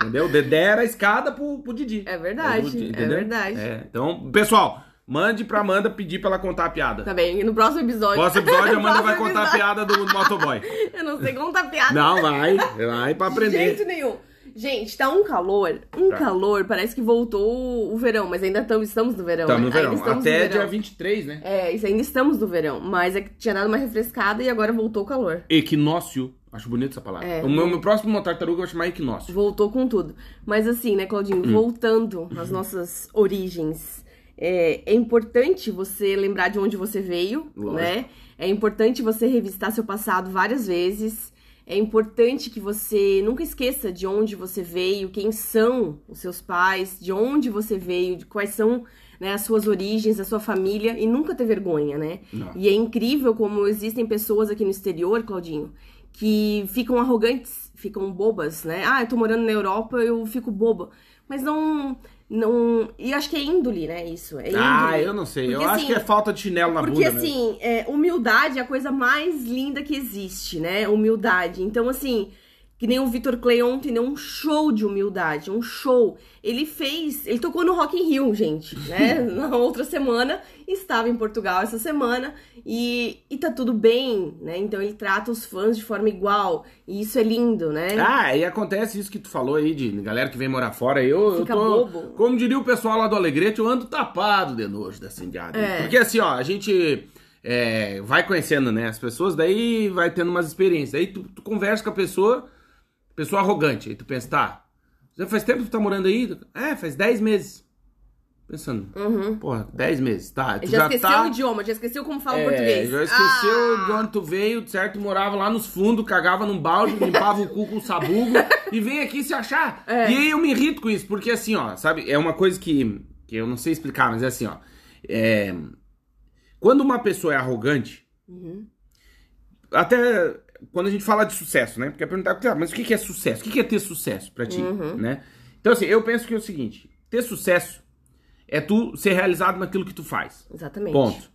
Speaker 1: Entendeu? O Dedé era a escada pro, pro Didi.
Speaker 2: É verdade,
Speaker 1: Didi,
Speaker 2: é verdade.
Speaker 1: É, Então, pessoal, mande pra Amanda pedir pra ela contar a piada.
Speaker 2: Tá bem, e no próximo episódio.
Speaker 1: Próximo episódio, a Amanda vai contar a
Speaker 2: episódio,
Speaker 1: piada do motoboy.
Speaker 2: Eu não sei contar piada.
Speaker 1: Não, vai. Vai pra
Speaker 2: De
Speaker 1: aprender.
Speaker 2: jeito nenhum. Gente, tá um calor, um
Speaker 1: Tá.
Speaker 2: calor, parece que voltou o verão, mas ainda tamo, estamos no verão.
Speaker 1: Estamos
Speaker 2: né?
Speaker 1: no verão.
Speaker 2: Ainda estamos
Speaker 1: Até
Speaker 2: no verão.
Speaker 1: dia 23, né?
Speaker 2: É, isso ainda estamos no verão, mas é que tinha dado uma refrescada e agora voltou o calor.
Speaker 1: Equinócio. Acho bonito essa palavra.
Speaker 2: É.
Speaker 1: o meu, meu próximo tartaruga eu vou chamar equinócio.
Speaker 2: Voltou com tudo. Mas assim, né, Claudinho,
Speaker 1: Hum.
Speaker 2: voltando às nossas origens, é, é importante você lembrar de onde você veio,
Speaker 1: Lógico.
Speaker 2: né? É importante você revisitar seu passado várias vezes. É importante que você nunca esqueça de onde você veio, quem são os seus pais, de onde você veio, de quais são né, as suas origens, a sua família, e nunca ter vergonha, né?
Speaker 1: Não.
Speaker 2: E é incrível como existem pessoas aqui no exterior, Claudinho, que ficam arrogantes, ficam bobas, né? Ah, eu tô morando na Europa, eu fico boba. Mas não. Não e acho que é índole, né? Isso. É índole.
Speaker 1: Ah, eu não sei. eu
Speaker 2: Porque,
Speaker 1: acho
Speaker 2: assim,
Speaker 1: que é falta de chinelo na
Speaker 2: Porque
Speaker 1: bunda. mesmo.
Speaker 2: assim, é, humildade é a coisa mais linda que existe, né? Humildade. Então, assim, que nem o Vitor Clay ontem deu um show de humildade, um show. Ele fez, ele tocou no Rock in Rio, gente, né? Na outra semana, estava em Portugal essa semana e, e tá tudo bem, né? Então ele trata os fãs de forma igual e isso é lindo, né?
Speaker 1: Ah, e acontece isso que tu falou aí de galera que vem morar fora. Eu, eu
Speaker 2: Fica
Speaker 1: tô.
Speaker 2: bobo.
Speaker 1: Como diria o pessoal lá do Alegrete, eu ando tapado de nojo dessa indiada.
Speaker 2: É.
Speaker 1: Porque assim, ó, a gente é, vai conhecendo, né, as pessoas, daí vai tendo umas experiências. Aí tu, tu conversa com a pessoa, pessoa arrogante. Aí tu pensa, tá, já faz tempo que tu tá morando aí? É, faz 10 meses. Pensando,
Speaker 2: Uhum.
Speaker 1: porra, 10 meses, tá. Tu
Speaker 2: Já,
Speaker 1: já,
Speaker 2: esqueceu
Speaker 1: tá...
Speaker 2: o idioma, já esqueceu como fala
Speaker 1: É,
Speaker 2: português.
Speaker 1: Já esqueceu
Speaker 2: Ah!
Speaker 1: de onde tu veio, certo? Morava lá nos fundos, cagava num balde, limpava o cu com sabugo e vem aqui se achar.
Speaker 2: É.
Speaker 1: E aí eu me irrito com isso, porque assim, ó, sabe, é uma coisa que, que eu não sei explicar, mas é assim, ó. É, quando uma pessoa é arrogante,
Speaker 2: Uhum.
Speaker 1: até quando a gente fala de sucesso, né? Porque é perguntar, tá, mas o que é sucesso? O que é ter sucesso pra ti,
Speaker 2: Uhum.
Speaker 1: né? Então assim, eu penso que é o seguinte, ter sucesso é tu ser realizado naquilo que tu faz.
Speaker 2: Exatamente.
Speaker 1: Ponto.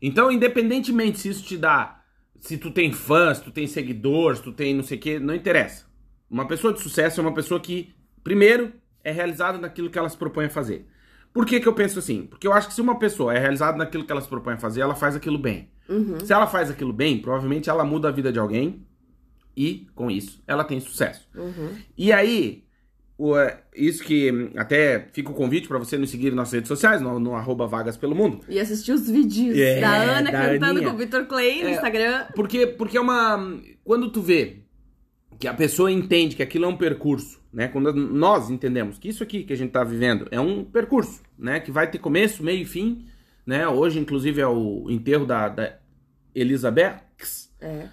Speaker 1: Então, independentemente se isso te dá, se tu tem fãs, se tu tem seguidores, se tu tem não sei o que, não interessa. Uma pessoa de sucesso é uma pessoa que, primeiro, é realizada naquilo que ela se propõe a fazer. Por que, que eu penso assim? Porque eu acho que se uma pessoa é realizada naquilo que ela se propõe a fazer, ela faz aquilo bem.
Speaker 2: Uhum.
Speaker 1: Se ela faz aquilo bem, provavelmente ela muda a vida de alguém e, com isso, ela tem sucesso.
Speaker 2: Uhum.
Speaker 1: E aí, o, é, isso que hum, até fica o convite pra você nos seguir nas redes sociais, no, no arroba Vagas Pelo Mundo.
Speaker 2: E assistir os vídeos
Speaker 1: É,
Speaker 2: da Ana
Speaker 1: da
Speaker 2: cantando
Speaker 1: Aninha.
Speaker 2: com o Vitor Clay no
Speaker 1: É.
Speaker 2: Instagram.
Speaker 1: Porque, porque é uma. Quando tu vê que a pessoa entende que aquilo é um percurso, né? Quando nós entendemos que isso aqui que a gente tá vivendo é um percurso, né? Que vai ter começo, meio e fim, né? Hoje, inclusive, é o enterro da, da Elizabeth,
Speaker 2: É.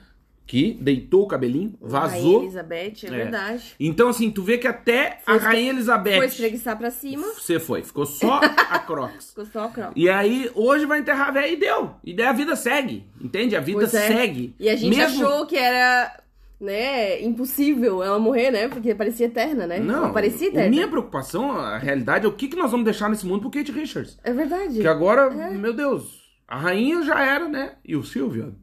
Speaker 1: que deitou o cabelinho,
Speaker 2: Rainha
Speaker 1: vazou.
Speaker 2: Elizabeth, é,
Speaker 1: É.
Speaker 2: verdade.
Speaker 1: Então, assim, tu vê que até
Speaker 2: Foi
Speaker 1: a Rainha Elizabeth.
Speaker 2: Foi espreguiçar pra cima,
Speaker 1: Você foi, ficou só a Crocs.
Speaker 2: ficou só o croc.
Speaker 1: E aí, hoje vai enterrar a velha e deu. E daí a vida segue, entende? A vida
Speaker 2: é.
Speaker 1: segue.
Speaker 2: E a gente
Speaker 1: Mesmo-
Speaker 2: achou que era, né, impossível ela morrer, né? Porque parecia eterna, né?
Speaker 1: Não,
Speaker 2: Ela parecia
Speaker 1: a
Speaker 2: eterna.
Speaker 1: minha preocupação, a realidade, é o que, que nós vamos deixar nesse mundo pro Kate Richards.
Speaker 2: É verdade.
Speaker 1: Que agora,
Speaker 2: É.
Speaker 1: meu Deus, a rainha já era, né? E o Silvio?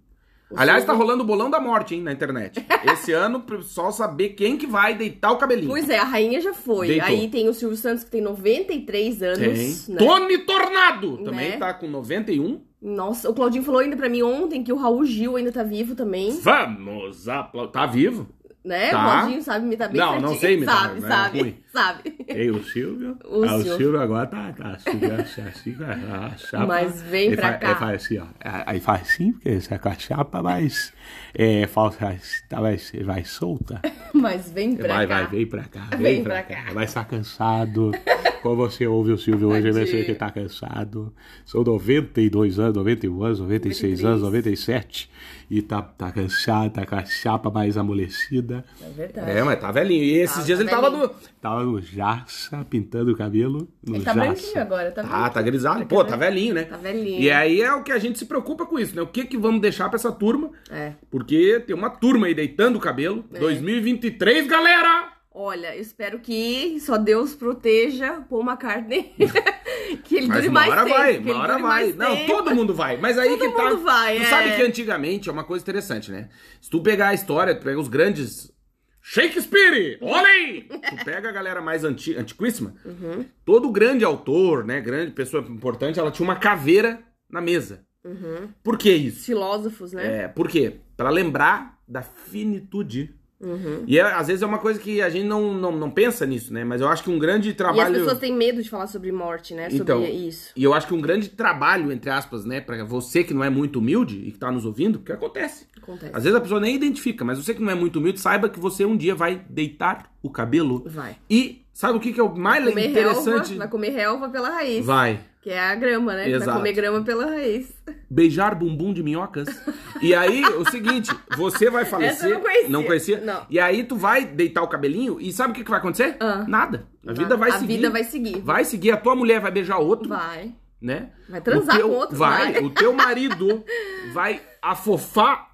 Speaker 2: O
Speaker 1: Aliás,
Speaker 2: Silvio-
Speaker 1: tá rolando o bolão da morte, hein, na internet. Esse ano, pessoal saber quem que vai deitar o cabelinho.
Speaker 2: Pois é, a rainha já foi.
Speaker 1: Deitou.
Speaker 2: Aí tem o Silvio Santos, que tem 93 anos,
Speaker 1: Tem.
Speaker 2: né?
Speaker 1: Tony Tornado também
Speaker 2: Né?
Speaker 1: tá com 91.
Speaker 2: Nossa, o Claudinho falou ainda pra mim ontem que o Raul Gil ainda tá vivo também,
Speaker 1: Vamos aplaudir. Tá vivo?
Speaker 2: né?
Speaker 1: Tá.
Speaker 2: O Claudinho sabe imitar bem
Speaker 1: Não, não
Speaker 2: certinho.
Speaker 1: sei imitar,
Speaker 2: Sabe,
Speaker 1: né?
Speaker 2: sabe,
Speaker 1: Ruim.
Speaker 2: sabe.
Speaker 1: Ei, o Silvio?
Speaker 2: O
Speaker 1: Ah,
Speaker 2: Silvio.
Speaker 1: agora tá, tá assim, assim, assim, a chapa.
Speaker 2: Mas vem
Speaker 3: Ele
Speaker 2: pra
Speaker 3: faz-
Speaker 2: cá.
Speaker 3: Ele faz assim, ó. Aí faz assim, porque isso é com a chapa, mas é, falta, tá, vai, vai solta.
Speaker 2: Mas vem pra
Speaker 3: vai,
Speaker 2: cá.
Speaker 3: vai, vem pra cá. Vem,
Speaker 2: Vem
Speaker 3: pra,
Speaker 2: pra
Speaker 3: cá.
Speaker 2: cá.
Speaker 3: Vai estar cansado. Quando você ouve o Silvio hoje, você
Speaker 2: Tadinho.
Speaker 3: que tá cansado. São 92 anos, 91 anos, 96 anos, 97. E tá, tá cansado, tá com a chapa mais amolecida.
Speaker 2: É verdade.
Speaker 1: É, mas tá velhinho. E esses
Speaker 2: Tá,
Speaker 1: dias
Speaker 2: tá
Speaker 1: ele tava no.
Speaker 3: Tava no Jaça, pintando o cabelo. No
Speaker 2: Ele tá
Speaker 3: Jaça.
Speaker 2: branquinho agora, tá
Speaker 1: Ah, tá grisalho. Pô, tá velhinho, né?
Speaker 2: Tá velhinho.
Speaker 1: E aí é o que a gente se preocupa com isso, né? O que que vamos deixar pra essa turma?
Speaker 2: É.
Speaker 1: Porque tem uma turma aí deitando o cabelo. 2023, galera!
Speaker 2: Olha, eu espero que só Deus proteja Paul McCartney. que ele
Speaker 1: Mas
Speaker 2: dure
Speaker 1: uma
Speaker 2: mais
Speaker 1: hora
Speaker 2: tempo.
Speaker 1: vai, uma hora vai.
Speaker 2: mais
Speaker 1: Não,
Speaker 2: tempo.
Speaker 1: todo mundo vai. Mas aí
Speaker 2: Todo
Speaker 1: que tá.
Speaker 2: mundo vai,
Speaker 1: tu
Speaker 2: é.
Speaker 1: sabe que antigamente é uma coisa interessante, né? Se tu pegar a história, tu pega os grandes. Shakespeare! Olha aí! tu pega a galera mais anti, antiquíssima.
Speaker 2: Uhum.
Speaker 1: Todo grande autor, né? Grande pessoa importante, ela tinha uma caveira na mesa.
Speaker 2: Uhum.
Speaker 1: Por que isso?
Speaker 2: Filósofos, né?
Speaker 1: É, por quê? Pra lembrar da finitude.
Speaker 2: Uhum.
Speaker 1: E é, às vezes é uma coisa que a gente não, não, não pensa nisso, né? Mas eu acho que um grande
Speaker 2: E as
Speaker 1: trabalho.
Speaker 2: pessoas têm medo de falar sobre morte, né? Sobre
Speaker 1: Então,
Speaker 2: isso.
Speaker 1: E eu acho que um grande trabalho, entre aspas, né, Pra você que não é muito humilde e que tá nos ouvindo, porque acontece.
Speaker 2: Acontece.
Speaker 1: Às vezes a pessoa nem identifica, mas você que não é muito humilde, saiba que você um dia vai deitar o cabelo
Speaker 2: Vai.
Speaker 1: e sabe o que, que é o mais
Speaker 2: Comer
Speaker 1: interessante?
Speaker 2: relva, vai comer relva pela raiz.
Speaker 1: Vai.
Speaker 2: Que é a grama, né?
Speaker 1: Exato.
Speaker 2: Vai comer grama pela raiz.
Speaker 1: Beijar bumbum de minhocas. E aí, o seguinte, você vai falecer.
Speaker 2: eu não conhecia.
Speaker 1: Não conhecia?
Speaker 2: Não.
Speaker 1: E aí tu vai deitar o cabelinho e sabe o que, que vai acontecer?
Speaker 2: Ah.
Speaker 1: Nada. A vida vai
Speaker 2: a
Speaker 1: seguir.
Speaker 2: vida vai seguir.
Speaker 1: Vai seguir. A tua mulher vai beijar outro.
Speaker 2: Vai.
Speaker 1: né?
Speaker 2: Vai transar
Speaker 1: teu-
Speaker 2: com outro,
Speaker 1: vai.
Speaker 2: vai.
Speaker 1: O teu marido vai afofar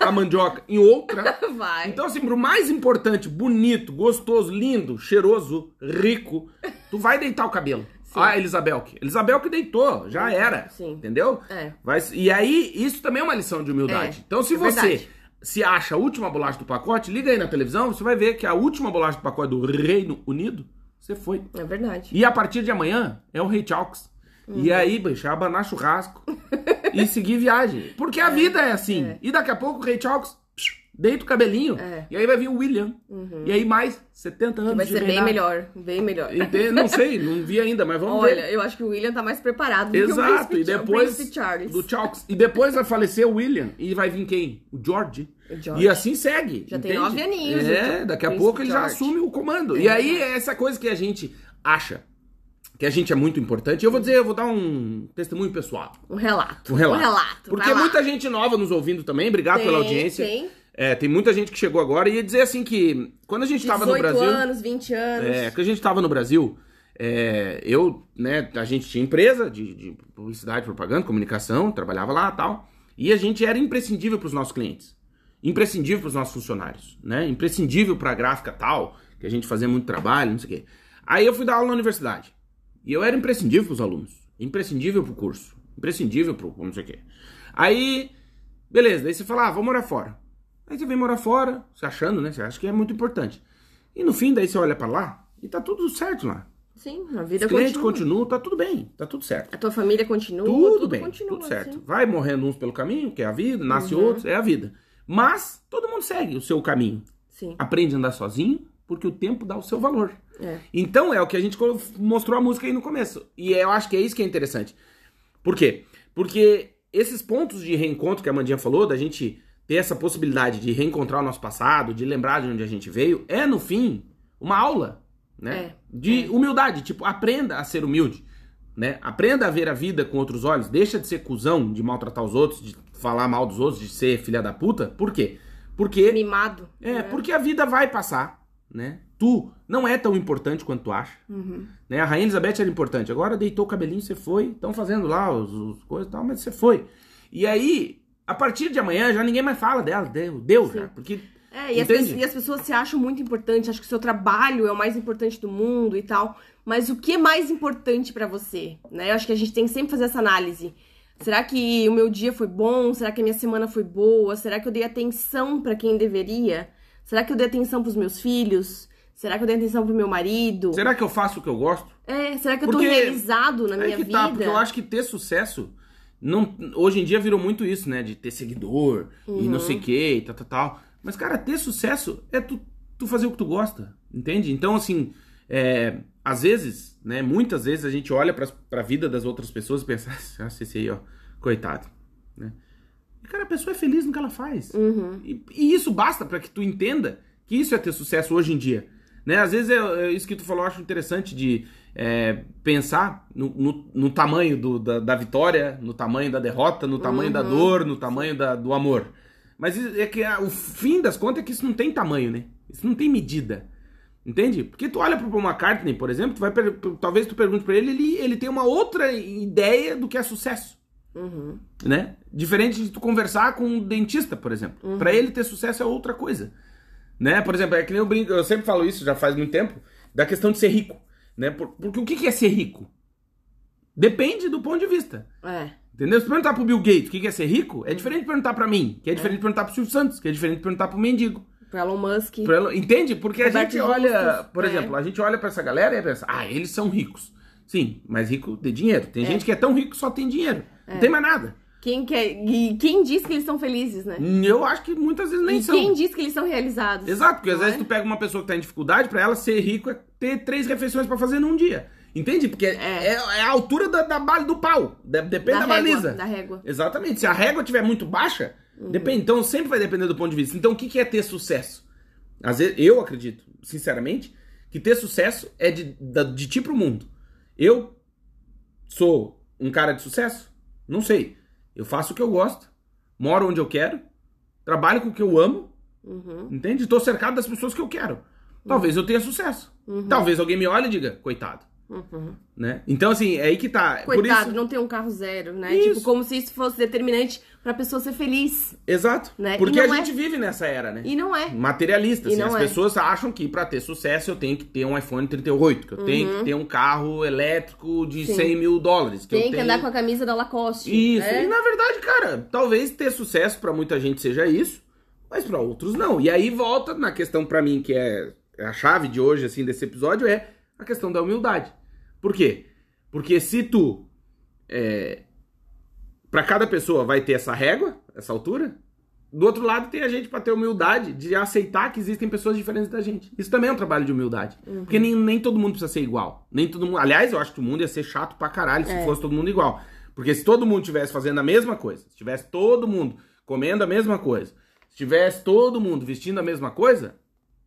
Speaker 1: a mandioca em outra.
Speaker 2: Vai.
Speaker 1: Então, assim, pro mais importante, bonito, gostoso, lindo, cheiroso, rico, tu vai deitar o cabelo. Ah, Elisabel. Elisabel que deitou, já era.
Speaker 2: Sim.
Speaker 1: Entendeu?
Speaker 2: É.
Speaker 1: Vai, e aí, isso também é uma lição de humildade.
Speaker 2: É,
Speaker 1: então, se
Speaker 2: é
Speaker 1: você
Speaker 2: verdade.
Speaker 1: se acha a última bolacha do pacote, liga aí na televisão, você vai ver que a última bolacha do pacote do Reino Unido, você foi.
Speaker 2: É verdade.
Speaker 1: E a partir de amanhã é o Rei Chalks.
Speaker 2: Uhum.
Speaker 1: E aí, bicho, é abanar churrasco e seguir viagem. Porque a vida é assim. E daqui a pouco o Rei Chalks deita o cabelinho.
Speaker 2: É.
Speaker 1: E aí vai vir o William. E aí mais 70 anos
Speaker 2: Vai
Speaker 1: de
Speaker 2: ser bem melhor. Bem melhor.
Speaker 1: Não sei, não vi ainda, mas vamos
Speaker 2: Olha,
Speaker 1: ver.
Speaker 2: eu acho que o William tá mais preparado do que o
Speaker 1: Exato,
Speaker 2: príncipe,
Speaker 1: e
Speaker 2: o
Speaker 1: depois
Speaker 2: príncipe Charles.
Speaker 1: do Chalks. E depois vai falecer o William. E vai vir quem? O George.
Speaker 2: O George.
Speaker 1: E assim segue.
Speaker 2: Já tem
Speaker 1: entende?
Speaker 2: nove aninhos,
Speaker 1: É, daqui a pouco ele já
Speaker 2: George.
Speaker 1: assume o comando. E aí é essa coisa que a gente acha que a gente é muito importante. Eu vou dizer, eu vou dar um testemunho pessoal.
Speaker 2: Um relato.
Speaker 1: Um relato.
Speaker 2: Um relato.
Speaker 1: Porque
Speaker 2: vai
Speaker 1: muita gente nova nos ouvindo também. Obrigado
Speaker 2: Tem,
Speaker 1: pela audiência.
Speaker 2: tem.
Speaker 1: É, tem muita gente que chegou agora e ia dizer assim que quando a gente tava no
Speaker 2: 18
Speaker 1: Brasil.
Speaker 2: anos, 20 anos.
Speaker 1: É, que a gente tava no Brasil, é, eu, né, a gente tinha empresa de, de publicidade, propaganda, comunicação, trabalhava lá e tal. E a gente era imprescindível pros nossos clientes. Imprescindível pros nossos funcionários, né? Imprescindível pra gráfica tal, que a gente fazia muito trabalho, não sei o quê. Aí eu fui dar aula na universidade. E eu era imprescindível pros alunos. Imprescindível pro curso. Imprescindível pro não sei o quê. Aí, beleza, daí você fala, ah, vou morar fora. Aí você vem morar fora, você achando, né? Você acha que é muito importante. E no fim, daí você olha pra lá e tá tudo certo lá.
Speaker 2: Sim, a vida
Speaker 1: Os clientes
Speaker 2: continua.
Speaker 1: continuam, tá tudo bem, tá tudo certo.
Speaker 2: A tua família continua,
Speaker 1: Tudo,
Speaker 2: tudo,
Speaker 1: bem,
Speaker 2: continua.
Speaker 1: tudo certo.
Speaker 2: assim.
Speaker 1: Vai morrendo uns pelo caminho, que é a vida, nasce
Speaker 2: Uhum.
Speaker 1: outros, é a vida. Mas todo mundo segue o seu caminho.
Speaker 2: Sim.
Speaker 1: Aprende a andar sozinho, porque o tempo dá o seu valor.
Speaker 2: É.
Speaker 1: Então é o que a gente mostrou a música aí no começo. E eu acho que é isso que é interessante. Por quê? Porque esses pontos de reencontro que a Mandinha falou, da gente ter essa possibilidade de reencontrar o nosso passado, de lembrar de onde a gente veio, é no fim uma aula, né?
Speaker 2: É,
Speaker 1: de humildade, tipo, aprenda a ser humilde, né? Aprenda a ver a vida com outros olhos, deixa de ser cuzão, de maltratar os outros, de falar mal dos outros, de ser filha da puta. Por quê? Porque
Speaker 2: Mimado.
Speaker 1: é,
Speaker 2: né?
Speaker 1: porque a vida vai passar, né? Tu não é tão importante quanto tu acha.
Speaker 2: Uhum.
Speaker 1: Né? A Rainha Elizabeth era importante. Agora deitou o cabelinho, você foi. Estão fazendo lá os, os coisas e tal, mas você foi. E aí, a partir de amanhã, já ninguém mais fala dela. Deu, deu já. Porque.
Speaker 2: É, e as, pessoas, e as pessoas se acham muito importantes, acham que o seu trabalho é o mais importante do mundo e tal. Mas o que é mais importante pra você? Né? Eu acho que a gente tem que sempre fazer essa análise. Será que o meu dia foi bom? Será que a minha semana foi boa? Será que eu dei atenção pra quem deveria? Será que eu dei atenção pros meus filhos? Será que eu dei atenção pro meu marido?
Speaker 1: Será que eu faço o que eu gosto?
Speaker 2: É, será que eu
Speaker 1: Porque
Speaker 2: tô realizado na
Speaker 1: Aí
Speaker 2: minha
Speaker 1: que
Speaker 2: vida?
Speaker 1: tá, porque eu acho que ter sucesso. Não, hoje em dia virou muito isso, né? De ter seguidor e
Speaker 2: Uhum.
Speaker 1: não sei o que e tal, tal, tal. Mas, cara, ter sucesso é tu, tu fazer o que tu gosta, entende? Então, assim, é, às vezes, né? Muitas vezes a gente olha pra, pra vida das outras pessoas e pensa, ah, esse aí, ó, coitado, né? E, cara, a pessoa é feliz no que ela faz.
Speaker 2: Uhum.
Speaker 1: E, e isso basta pra que tu entenda que isso é ter sucesso hoje em dia. Né? Às vezes é, é isso que tu falou, eu acho interessante de é, pensar no, no- no tamanho do- da, da vitória, no tamanho da derrota, no tamanho da dor, no tamanho da- do amor. Mas é que o fim das contas é que isso não tem tamanho, né? Isso não tem medida. Entende? Porque tu olha pro Paul McCartney, por exemplo, tu vai talvez tu pergunte pra ele, ele, ele tem uma outra ideia do que é sucesso
Speaker 2: Uhum.
Speaker 1: né? Diferente de tu conversar com um dentista, por exemplo. Pra ele ter sucesso é outra coisa, né? Por exemplo, é que nem eu brinco, eu sempre falo isso, já faz muito tempo, da questão de ser rico, né? Por- Porque o que que é ser rico? Depende do ponto de vista.
Speaker 2: É.
Speaker 1: Entendeu? Se perguntar pro Bill Gates o que que é ser rico, é diferente de perguntar pra mim, que é diferente de perguntar pro Silvio Santos, que é diferente de perguntar pro mendigo.
Speaker 2: Pro Elon Musk.
Speaker 1: Pro Elon- Entende? Porque a gente olha, por
Speaker 2: é.
Speaker 1: exemplo, a gente olha pra essa galera e pensa, ah, eles são ricos. Sim, mas rico de dinheiro. Tem gente que é tão rico que só tem dinheiro. Não tem mais nada.
Speaker 2: Quem, quer, e quem diz que eles são felizes, né?
Speaker 1: Eu acho que muitas vezes nem
Speaker 2: e
Speaker 1: são.
Speaker 2: quem diz que eles são realizados?
Speaker 1: Exato, porque às
Speaker 2: Não
Speaker 1: vezes
Speaker 2: é?
Speaker 1: tu pega uma pessoa que tá em dificuldade, pra ela ser rico é ter três refeições pra fazer num dia. Entende? Porque é,
Speaker 2: É.
Speaker 1: é a altura da, da bala do pau. De- depende da,
Speaker 2: Da régua,
Speaker 1: baliza.
Speaker 2: da régua.
Speaker 1: Exatamente. Se a régua estiver muito baixa,
Speaker 2: Uhum.
Speaker 1: depende. Então sempre vai depender do ponto de vista. Então o que que é ter sucesso? Às vezes, eu acredito, sinceramente, que ter sucesso é de, da- de ti pro mundo. Eu sou um cara de sucesso? Não sei. Eu faço o que eu gosto, moro onde eu quero, trabalho com o que eu amo,
Speaker 2: Uhum.
Speaker 1: entende? Estou cercado das pessoas que eu quero. Talvez eu tenha sucesso.
Speaker 2: Uhum.
Speaker 1: Talvez alguém me olhe e diga, coitado.
Speaker 2: Uhum.
Speaker 1: Né? Então, assim, é aí que tá.
Speaker 2: Coitado,
Speaker 1: isso...
Speaker 2: não ter um carro zero, né?
Speaker 1: Isso.
Speaker 2: Tipo, como se isso fosse determinante pra pessoa ser feliz.
Speaker 1: Exato.
Speaker 2: Né?
Speaker 1: Porque a
Speaker 2: é-
Speaker 1: gente vive nessa era, né?
Speaker 2: E não é.
Speaker 1: Materialista. Assim, as
Speaker 2: é.
Speaker 1: pessoas acham que pra ter sucesso eu tenho que ter um iPhone 38, que eu tenho que ter um carro elétrico de
Speaker 2: Uhum. Sim.
Speaker 1: 100 mil dólares. Que
Speaker 2: Tem que
Speaker 1: tenho...
Speaker 2: andar com a camisa da Lacoste.
Speaker 1: Isso.
Speaker 2: né?
Speaker 1: E na verdade, cara, talvez ter sucesso pra muita gente seja isso, mas pra outros não. E aí volta na questão pra mim que é a chave de hoje assim desse episódio é a questão da humildade. Por quê? Porque se tu é, para cada pessoa vai ter essa régua, essa altura, do outro lado tem a gente pra ter humildade de aceitar que existem pessoas diferentes da gente. Isso também é um trabalho de humildade.
Speaker 2: Uhum.
Speaker 1: Porque nem, nem todo mundo precisa ser igual. Nem todo mundo. Aliás, eu acho que o mundo ia ser chato pra caralho se
Speaker 2: É.
Speaker 1: fosse todo mundo igual. Porque se todo mundo estivesse fazendo a mesma coisa, se tivesse todo mundo comendo a mesma coisa, se tivesse todo mundo vestindo a mesma coisa,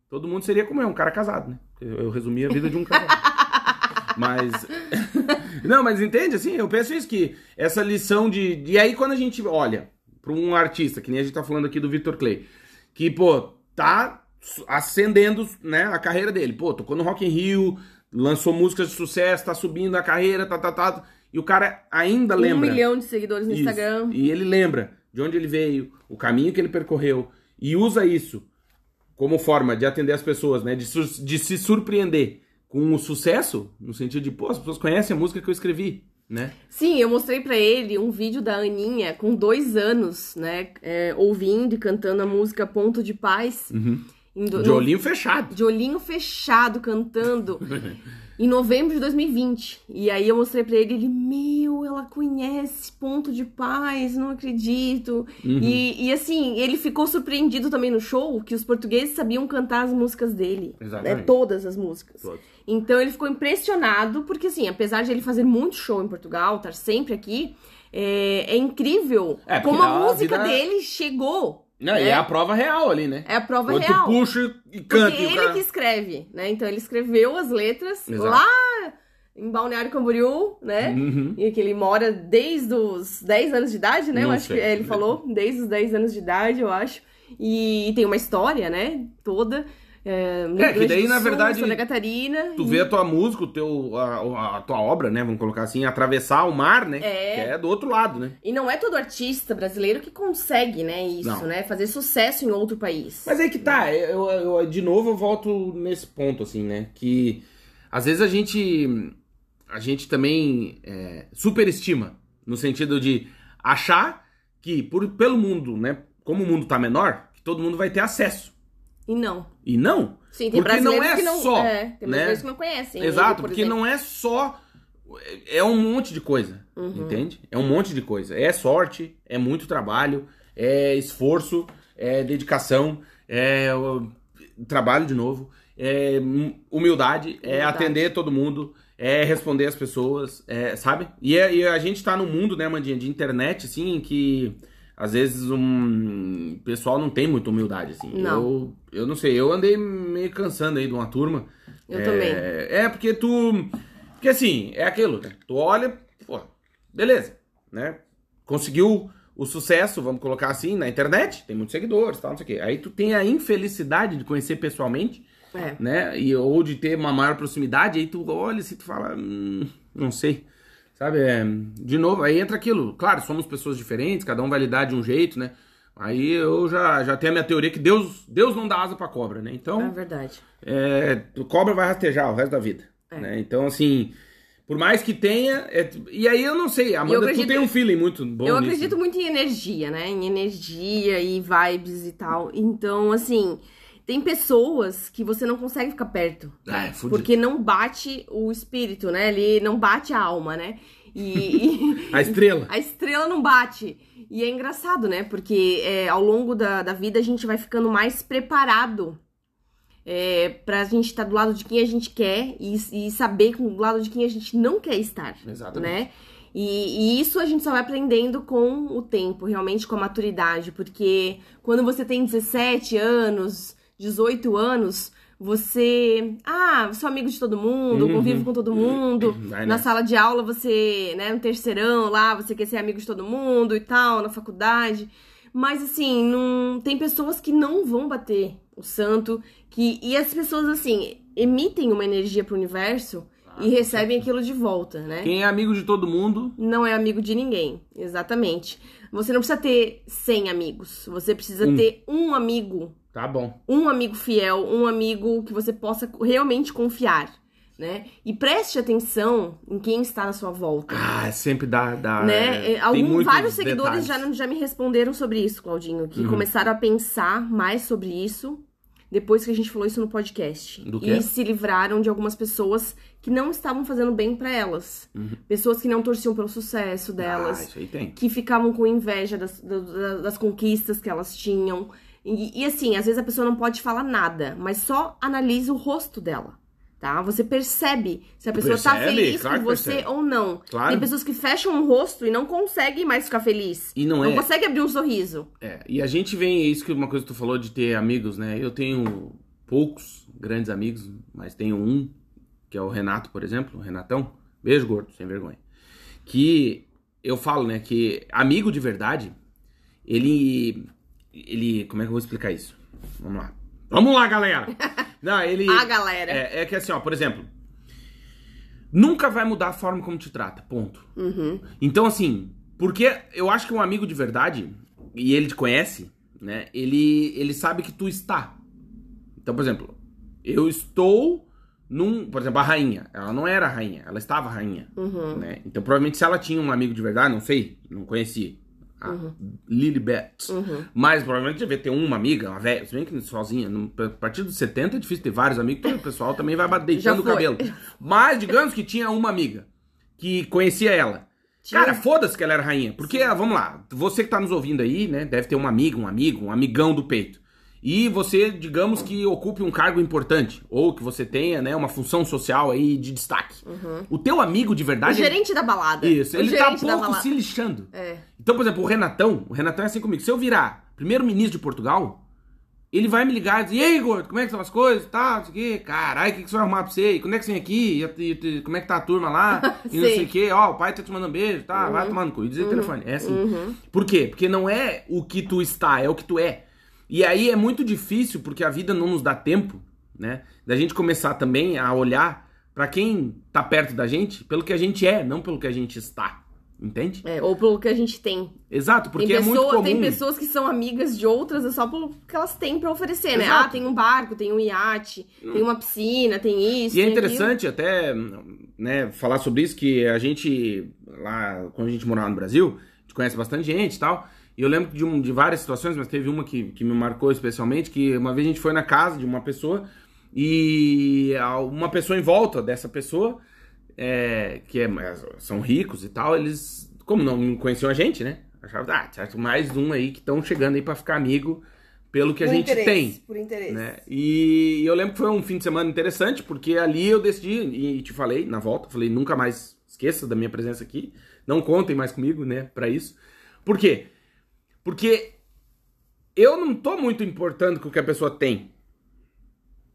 Speaker 1: todo mundo seria como eu, um cara casado, né? Eu, eu resumi a vida de um casado. Mas. Não, mas entende assim? Eu penso isso, que essa lição de. E aí, quando a gente olha pra um artista, que nem a gente tá falando aqui do Victor Clay, que, pô, tá acendendo né, a carreira dele. Pô, tocou no Rock in Rio, lançou músicas de sucesso, tá subindo a carreira, tá, tá, tá. E o cara ainda
Speaker 2: Um
Speaker 1: lembra.
Speaker 2: milhão de seguidores no
Speaker 1: Isso.
Speaker 2: Instagram.
Speaker 1: E ele lembra de onde ele veio, o caminho que ele percorreu, e usa isso como forma de atender as pessoas, né? De, de se surpreender com sucesso, no sentido de, pô, as pessoas conhecem a música que eu escrevi, né?
Speaker 2: Sim, eu mostrei pra ele um vídeo da Aninha com dois anos, né? é, ouvindo e cantando a música Ponto de Paz. Em do-
Speaker 1: De olhinho fechado.
Speaker 2: de olhinho fechado, cantando. em novembro de 2020. E aí eu mostrei pra ele, ele, meu, ela conhece Ponto de Paz, não acredito.
Speaker 1: Uhum.
Speaker 2: E, e assim, ele ficou surpreendido também no show que os portugueses sabiam cantar as músicas dele.
Speaker 1: Exatamente.
Speaker 2: Né? Todas as músicas.
Speaker 1: Todas.
Speaker 2: Então ele ficou impressionado, porque assim, apesar de ele fazer muito show em Portugal, estar sempre aqui, é, é incrível
Speaker 1: É,
Speaker 2: como a
Speaker 1: a
Speaker 2: música
Speaker 1: vida-
Speaker 2: dele chegou.
Speaker 1: Não, e
Speaker 2: né?
Speaker 1: é a prova real ali, né?
Speaker 2: É a prova
Speaker 1: Quando
Speaker 2: real.
Speaker 1: tu puxa e canta.
Speaker 2: Porque
Speaker 1: e
Speaker 2: ele
Speaker 1: cara...
Speaker 2: que escreve, né? Então ele escreveu as letras
Speaker 1: Exato.
Speaker 2: lá em Balneário Camboriú, né?
Speaker 1: Uhum.
Speaker 2: E que ele mora desde os 10 anos de idade, né?
Speaker 1: Não
Speaker 2: eu acho
Speaker 1: sei.
Speaker 2: que ele falou, desde os 10 anos de idade, eu acho. E, tem uma história, né? Toda. É,
Speaker 1: É, que daí, na
Speaker 2: Sul,
Speaker 1: verdade,
Speaker 2: Santa Catarina.
Speaker 1: Tu
Speaker 2: e-
Speaker 1: vê a tua música, o teu, a, a tua obra, né? Vamos colocar assim, atravessar o mar, né?
Speaker 2: É.
Speaker 1: Que é do outro lado, né?
Speaker 2: E não é todo artista brasileiro que consegue, né, isso,
Speaker 1: Não.
Speaker 2: né? Fazer sucesso em outro país.
Speaker 1: Mas aí que tá, eu, eu- de novo eu volto nesse ponto, assim, né? Que às vezes a gente a gente também é, superestima, no sentido de achar que por, pelo mundo, né? Como o mundo tá menor, que todo mundo vai ter acesso.
Speaker 2: E não.
Speaker 1: E não.
Speaker 2: Sim, tem
Speaker 1: Porque não é
Speaker 2: que não.
Speaker 1: só,
Speaker 2: é, tem
Speaker 1: né?
Speaker 2: brasileiros que não conhecem. ele,
Speaker 1: Exato,
Speaker 2: por
Speaker 1: porque
Speaker 2: exemplo.
Speaker 1: não é só. É um monte de coisa,
Speaker 2: Uhum.
Speaker 1: entende? É um monte de coisa. É sorte, é muito trabalho, é esforço, é dedicação, é trabalho de novo, é hum, humildade, é
Speaker 2: Humildade.
Speaker 1: atender todo mundo, é responder as pessoas, é, sabe? E, é- e a gente tá num mundo, né, Mandinha, de internet, assim, que às vezes um o pessoal não tem muita humildade, assim.
Speaker 2: Não.
Speaker 1: Eu, eu não sei, eu andei meio cansando aí de uma turma.
Speaker 2: Eu
Speaker 1: é,
Speaker 2: também.
Speaker 1: É, porque tu. Porque assim, é aquilo, né? Tu olha, pô, beleza, né? Conseguiu o sucesso, vamos colocar assim, na internet, tem muitos seguidores, tal, não sei o quê. Aí tu tem a infelicidade de conhecer pessoalmente,
Speaker 2: É.
Speaker 1: né? E, ou de ter uma maior proximidade, aí tu olha e tu fala, hum, não sei. Sabe, é, de novo, aí entra aquilo. Claro, somos pessoas diferentes, cada um vai lidar de um jeito, né? Aí eu já, já tenho a minha teoria que Deus, Deus não dá asa pra cobra, né? Então,
Speaker 2: É verdade.
Speaker 1: é, cobra vai rastejar o resto da vida.
Speaker 2: É.
Speaker 1: né? Então, assim, por mais que tenha. é- e aí eu não sei, Amanda, tu
Speaker 2: acredito-
Speaker 1: tem um feeling muito bom
Speaker 2: eu
Speaker 1: nisso.
Speaker 2: acredito muito em energia, né? Em energia e vibes e tal. Então, assim, tem pessoas que você não consegue ficar perto.
Speaker 1: Ah, é fudido.
Speaker 2: Porque não bate o espírito, né? Ele não bate a alma, né? E, e-
Speaker 1: A estrela.
Speaker 2: a estrela não bate. E é engraçado, né? Porque é, ao longo da, da vida a gente vai ficando mais preparado é, pra gente estar do lado de quem a gente quer e, e saber com, do lado de quem a gente não quer estar.
Speaker 1: Exatamente.
Speaker 2: Né? E, e isso a gente só vai aprendendo com o tempo, realmente com a maturidade. Porque quando você tem 17 anos, 18 anos, você. Ah, sou amigo de todo mundo,
Speaker 1: Uhum.
Speaker 2: convive com todo mundo.
Speaker 1: Vai
Speaker 2: Na
Speaker 1: nessa.
Speaker 2: sala de aula, você, né, no terceirão lá, você quer ser amigo de todo mundo e tal, na faculdade. Mas assim, não tem pessoas que não vão bater o santo, que e as pessoas assim emitem uma energia pro universo e recebem aquilo de volta, né?
Speaker 1: Quem é amigo de todo mundo.
Speaker 2: Não é amigo de ninguém, exatamente. Você não precisa ter 100 amigos, você precisa
Speaker 1: Um.
Speaker 2: ter um amigo
Speaker 1: Tá bom.
Speaker 2: um amigo fiel, um amigo que você possa realmente confiar, né? E preste atenção em quem está na sua volta.
Speaker 1: Ah, sempre dá. dá
Speaker 2: né?
Speaker 1: é,
Speaker 2: É, Algum, vários seguidores
Speaker 1: detalhes.
Speaker 2: já, já me responderam sobre isso, Claudinho, que
Speaker 1: Uhum.
Speaker 2: começaram a pensar mais sobre isso depois que a gente falou isso no podcast.
Speaker 1: Do quê?
Speaker 2: E se livraram de algumas pessoas que não estavam fazendo bem pra elas. Pessoas que não torciam pelo sucesso
Speaker 1: Uhum. Ah,
Speaker 2: delas
Speaker 1: isso aí tem.
Speaker 2: que ficavam com inveja das, da- das conquistas que elas tinham. E, e, assim, às vezes a pessoa não pode falar nada, mas só analisa o rosto dela. Tá? Você percebe se a pessoa tá
Speaker 1: Percebe,
Speaker 2: feliz
Speaker 1: claro
Speaker 2: com você
Speaker 1: percebe.
Speaker 2: ou não.
Speaker 1: Claro.
Speaker 2: Tem pessoas que fecham o rosto e não conseguem mais ficar feliz.
Speaker 1: E não
Speaker 2: não
Speaker 1: é-
Speaker 2: consegue abrir um sorriso.
Speaker 1: É, e a gente vem, isso que uma coisa que tu falou de ter amigos, né? Eu tenho poucos grandes amigos, mas tenho um, que é o Renato, por exemplo, o Renatão. Beijo, gordo, sem vergonha. Que eu falo, né, que amigo de verdade, ele. Ele. Como é que eu vou explicar isso? Vamos lá. Vamos lá, galera! Não, ele.
Speaker 2: A galera.
Speaker 1: É, é que assim, ó, por exemplo. Nunca vai mudar a forma como te trata, ponto.
Speaker 2: Uhum.
Speaker 1: Então, assim, porque eu acho que um amigo de verdade, e ele te conhece, né? Ele, ele sabe que tu está. Então, por exemplo, eu estou num. Por exemplo, a rainha. Ela não era rainha, ela estava rainha.
Speaker 2: Uhum.
Speaker 1: Né? Então, provavelmente, se ela tinha um amigo de verdade, não sei, não conhecia. A Lilibet.
Speaker 2: Uhum.
Speaker 1: Mas provavelmente devia ter uma amiga, uma velha, se bem que sozinha. no- A partir dos 70 é difícil ter vários amigos, porque o pessoal também vai deitando o cabelo. Mas digamos que tinha uma amiga que conhecia ela.
Speaker 2: Tinha-
Speaker 1: Cara, foda-se que ela era rainha. Porque, ah, vamos lá, você que tá nos ouvindo aí, né, deve ter uma amiga, um amigo, um amigão do peito. E você, digamos que ocupe um cargo importante, ou que você tenha, né, uma função social aí de destaque. O teu amigo de
Speaker 2: O
Speaker 1: verdade...
Speaker 2: gerente da balada.
Speaker 1: Isso,
Speaker 2: O
Speaker 1: ele tá pouco se lixando.
Speaker 2: É.
Speaker 1: Então, por exemplo, o Renatão, o Renatão é assim comigo. Se eu virar primeiro-ministro de Portugal, ele vai me ligar e dizer, e aí, gordo, como é que estão as coisas? Tá, não sei o quê. Caralho, o que, que você vai arrumar pra você? E Quando é que você vem aqui? E, e- como é que tá a turma lá? E não
Speaker 2: Sei.
Speaker 1: o quê. Ó, o pai tá te mandando beijo, tá? Vai tomando cu. E dizer o telefone. É assim. Por quê? Porque não é o que tu está, é o que tu é. E aí é muito difícil, porque a vida não nos dá tempo, né? Da gente começar também a olhar pra quem tá perto da gente pelo que a gente é, não pelo que a gente está. Entende?
Speaker 2: É, ou pelo que a gente tem.
Speaker 1: Exato, porque
Speaker 2: tem,
Speaker 1: é muito
Speaker 2: pessoa-
Speaker 1: comum.
Speaker 2: tem pessoas que são amigas de outras é só pelo que elas têm pra oferecer, né?
Speaker 1: Exato.
Speaker 2: Ah, tem um barco, tem um iate, tem uma piscina, tem isso.
Speaker 1: E é
Speaker 2: tem
Speaker 1: interessante até, né, falar sobre isso, que a gente, lá, quando a gente morava no Brasil, a gente conhece bastante gente e tal. E eu lembro de, um- de várias situações, mas teve uma que, que me marcou especialmente, que uma vez a gente foi na casa de uma pessoa e a- uma pessoa em volta dessa pessoa, é, que é, são ricos e tal, eles, como não conheciam a gente, né? Achavam, ah, certo, mais um aí que estão chegando aí pra ficar amigo pelo que a
Speaker 2: Por
Speaker 1: gente
Speaker 2: interesse,
Speaker 1: tem
Speaker 2: Por interesse.
Speaker 1: né? E eu lembro que foi um fim de semana interessante, porque ali eu decidi, e te falei na volta, falei, nunca mais esqueça da minha presença aqui, não contem mais comigo, né, pra isso. Por quê? Porque eu não tô muito importando com o que a pessoa tem.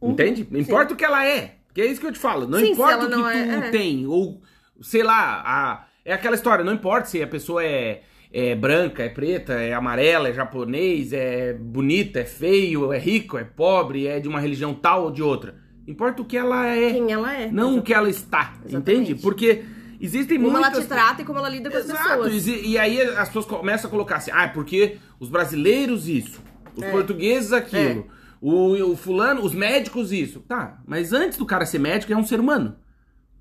Speaker 2: Uhum,
Speaker 1: Entende? Importa o que ela é. Porque é isso que eu te falo. Não
Speaker 2: Sim,
Speaker 1: importa o que
Speaker 2: não
Speaker 1: tu
Speaker 2: é- é.
Speaker 1: tem, ou sei lá, a- é aquela história, não importa se a pessoa é, é branca, é preta, é amarela, é japonês, é bonita, é feio, é rico, é pobre, é de uma religião tal ou de outra. Importa o que ela é,
Speaker 2: Quem ela é.
Speaker 1: não o que ela está,
Speaker 2: Exatamente.
Speaker 1: entende? Porque existem
Speaker 2: Como
Speaker 1: muitas...
Speaker 2: ela te trata e como ela lida com as
Speaker 1: Exato,
Speaker 2: pessoas.
Speaker 1: e, e aí as pessoas começam a colocar assim, ah, porque os brasileiros isso, os
Speaker 2: É.
Speaker 1: portugueses aquilo, o, o fulano, os médicos isso. Tá, mas antes do cara ser médico, é um ser humano.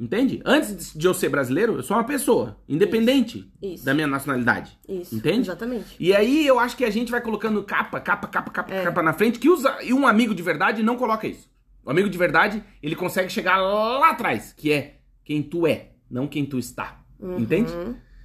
Speaker 1: Entende? Antes de eu ser brasileiro, eu sou uma pessoa, independente
Speaker 2: Isso.
Speaker 1: da minha nacionalidade.
Speaker 2: Isso,
Speaker 1: Entende?
Speaker 2: exatamente.
Speaker 1: E aí eu acho que a gente vai colocando capa, capa, capa, capa,
Speaker 2: É.
Speaker 1: capa na frente, que usa, e um amigo de verdade não coloca isso. O amigo de verdade, ele consegue chegar lá atrás, que é quem tu é, não quem tu está.
Speaker 2: Uhum.
Speaker 1: Entende?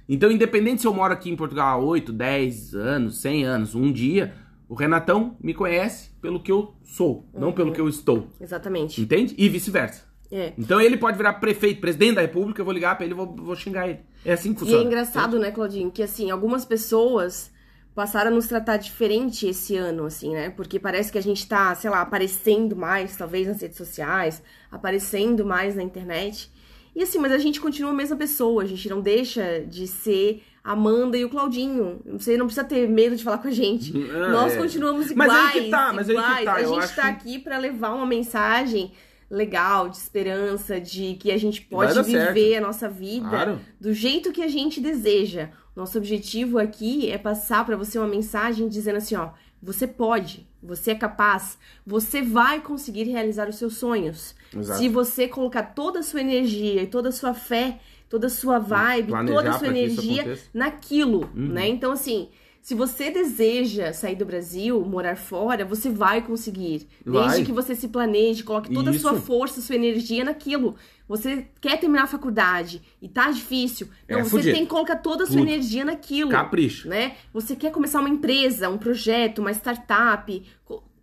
Speaker 1: Então, independente se eu moro aqui em Portugal há 8, 10 anos, 100 anos, um dia, o Renatão me conhece pelo que eu sou, não pelo
Speaker 2: Uhum.
Speaker 1: que eu estou.
Speaker 2: Exatamente.
Speaker 1: Entende? E vice-versa.
Speaker 2: É.
Speaker 1: Então ele pode virar prefeito, presidente da república, eu vou ligar pra ele e vou, vou xingar ele. É assim que
Speaker 2: E
Speaker 1: funciona.
Speaker 2: é engraçado, né, Claudinho, que assim, algumas pessoas passaram a nos tratar diferente esse ano, assim, né? Porque parece que a gente tá, sei lá, aparecendo mais, talvez nas redes sociais, aparecendo mais na internet. E assim, mas a gente continua a mesma pessoa, a gente não deixa de ser a Amanda e o Claudinho. Você não precisa ter medo de falar com a gente.
Speaker 1: Ah,
Speaker 2: Nós
Speaker 1: é.
Speaker 2: continuamos
Speaker 1: Mas
Speaker 2: iguais.
Speaker 1: aí que tá, mas aí que
Speaker 2: iguais.
Speaker 1: tá,
Speaker 2: A gente
Speaker 1: acho-
Speaker 2: tá aqui pra levar uma mensagem legal, de esperança, de que a gente pode viver
Speaker 1: certo.
Speaker 2: a nossa vida
Speaker 1: Claro.
Speaker 2: do jeito que a gente deseja. Nosso objetivo aqui é passar pra você uma mensagem dizendo assim, ó, você pode, você é capaz, você vai conseguir realizar os seus sonhos.
Speaker 1: Exato.
Speaker 2: Se você colocar toda a sua energia e toda a sua fé, toda a sua vibe,
Speaker 1: Planejar
Speaker 2: toda a sua
Speaker 1: isso
Speaker 2: energia naquilo,
Speaker 1: Uhum.
Speaker 2: né? Então assim, se você deseja sair do Brasil, morar fora, você vai conseguir.
Speaker 1: Vai.
Speaker 2: Desde que você se planeje, coloque toda a sua
Speaker 1: Isso.
Speaker 2: força, sua energia naquilo. Você quer terminar a faculdade e tá difícil.
Speaker 1: É
Speaker 2: Então você
Speaker 1: fudido.
Speaker 2: tem que colocar toda a sua
Speaker 1: Tudo.
Speaker 2: energia naquilo.
Speaker 1: Capricho.
Speaker 2: Né? Você quer começar uma empresa, um projeto, uma startup,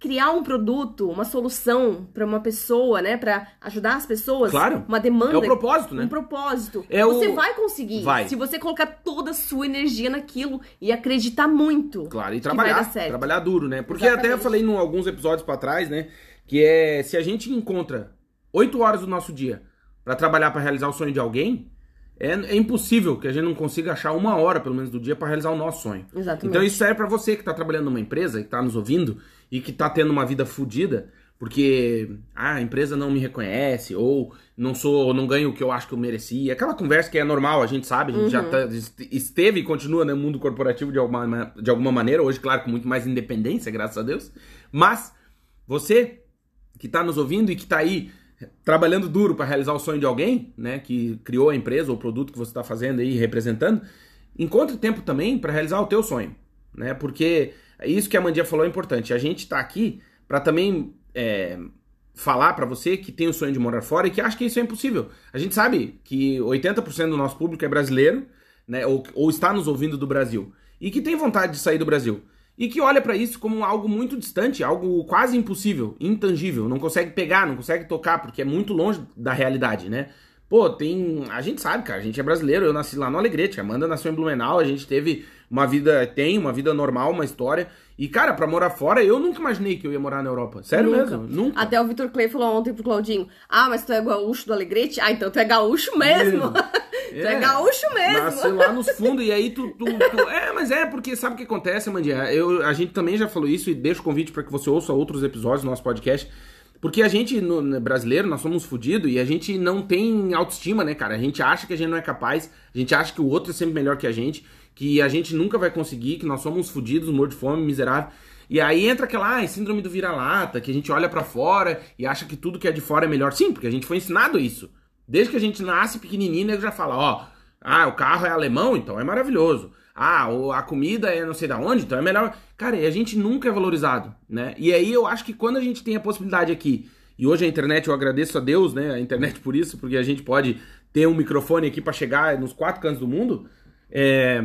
Speaker 2: criar um produto, uma solução pra uma pessoa, né, Pra ajudar as pessoas.
Speaker 1: Claro.
Speaker 2: Uma demanda.
Speaker 1: É o propósito, né?
Speaker 2: Um propósito.
Speaker 1: É
Speaker 2: você
Speaker 1: o-
Speaker 2: vai conseguir.
Speaker 1: Vai.
Speaker 2: Se você colocar toda a sua energia naquilo e acreditar muito.
Speaker 1: Claro, e trabalhar, trabalhar duro, né? Porque até eu
Speaker 2: Exatamente.
Speaker 1: falei em alguns episódios pra trás, né? Que é se a gente encontra oito horas do nosso dia pra trabalhar pra realizar o sonho de alguém, é, é impossível que a gente não consiga achar uma hora, pelo menos, do dia pra realizar o nosso sonho.
Speaker 2: Exatamente.
Speaker 1: Então isso serve pra você que tá trabalhando numa empresa, que tá nos ouvindo e que tá tendo uma vida fodida, porque ah, a empresa não me reconhece, ou não sou, ou não ganho o que eu acho que eu merecia. Aquela conversa que é normal, a gente sabe, a gente já tá- est- esteve e continua no mundo corporativo de alguma, ma- de alguma maneira, hoje, claro, com muito mais independência, graças a Deus. Mas você que tá nos ouvindo e que tá aí trabalhando duro para realizar o sonho de alguém, né, que criou a empresa ou o produto que você está fazendo aí representando, encontre tempo também para realizar o teu sonho, né? Porque isso que a Mandia falou é importante. A gente tá aqui para também é, falar para você que tem o sonho de morar fora e que acha que isso é impossível. A gente sabe que 80% do nosso público é brasileiro, né, ou, ou está nos ouvindo do Brasil e que tem vontade de sair do Brasil e que olha pra isso como algo muito distante, algo quase impossível, intangível, não consegue pegar, não consegue tocar porque é muito longe da realidade, né? Pô, tem. A gente sabe, cara, a gente é brasileiro, eu nasci lá no Alegrete, a Amanda nasceu em Blumenau, a gente teve uma vida, tem uma vida normal, uma história. E, cara, pra morar fora, eu nunca imaginei que eu ia morar na Europa. Sério
Speaker 2: Nunca.
Speaker 1: mesmo? Nunca.
Speaker 2: Até o Vitor Clay falou ontem pro Claudinho: Ah, mas tu é gaúcho do Alegrete? Ah, então tu é gaúcho mesmo. tu é, gaúcho mesmo.
Speaker 1: Nasceu lá nos fundos e aí tu, tu- tu- É, mas é, porque sabe o que acontece, Mandinha? Eu, a gente também já falou isso e deixa o convite para que você ouça outros episódios do nosso podcast. Porque a gente, no, no brasileiro, nós somos fudidos e a gente não tem autoestima, né, cara? A gente acha que a gente não é capaz, a gente acha que o outro é sempre melhor que a gente, que a gente nunca vai conseguir, que nós somos fudidos, morto de fome, miserável. E aí entra aquela ah, síndrome do vira-lata, que a gente olha pra fora e acha que tudo que é de fora é melhor. Sim, porque a gente foi ensinado isso. Desde que a gente nasce pequenininho, ele já fala, ó, ah, o carro é alemão, então é maravilhoso. Ah, a comida é não sei da onde, então é melhor. Cara, e a gente nunca é valorizado, né? E aí eu acho que quando a gente tem a possibilidade aqui, e hoje a internet, eu agradeço a Deus, né, a internet por isso, porque a gente pode ter um microfone aqui pra chegar nos quatro cantos do mundo, é,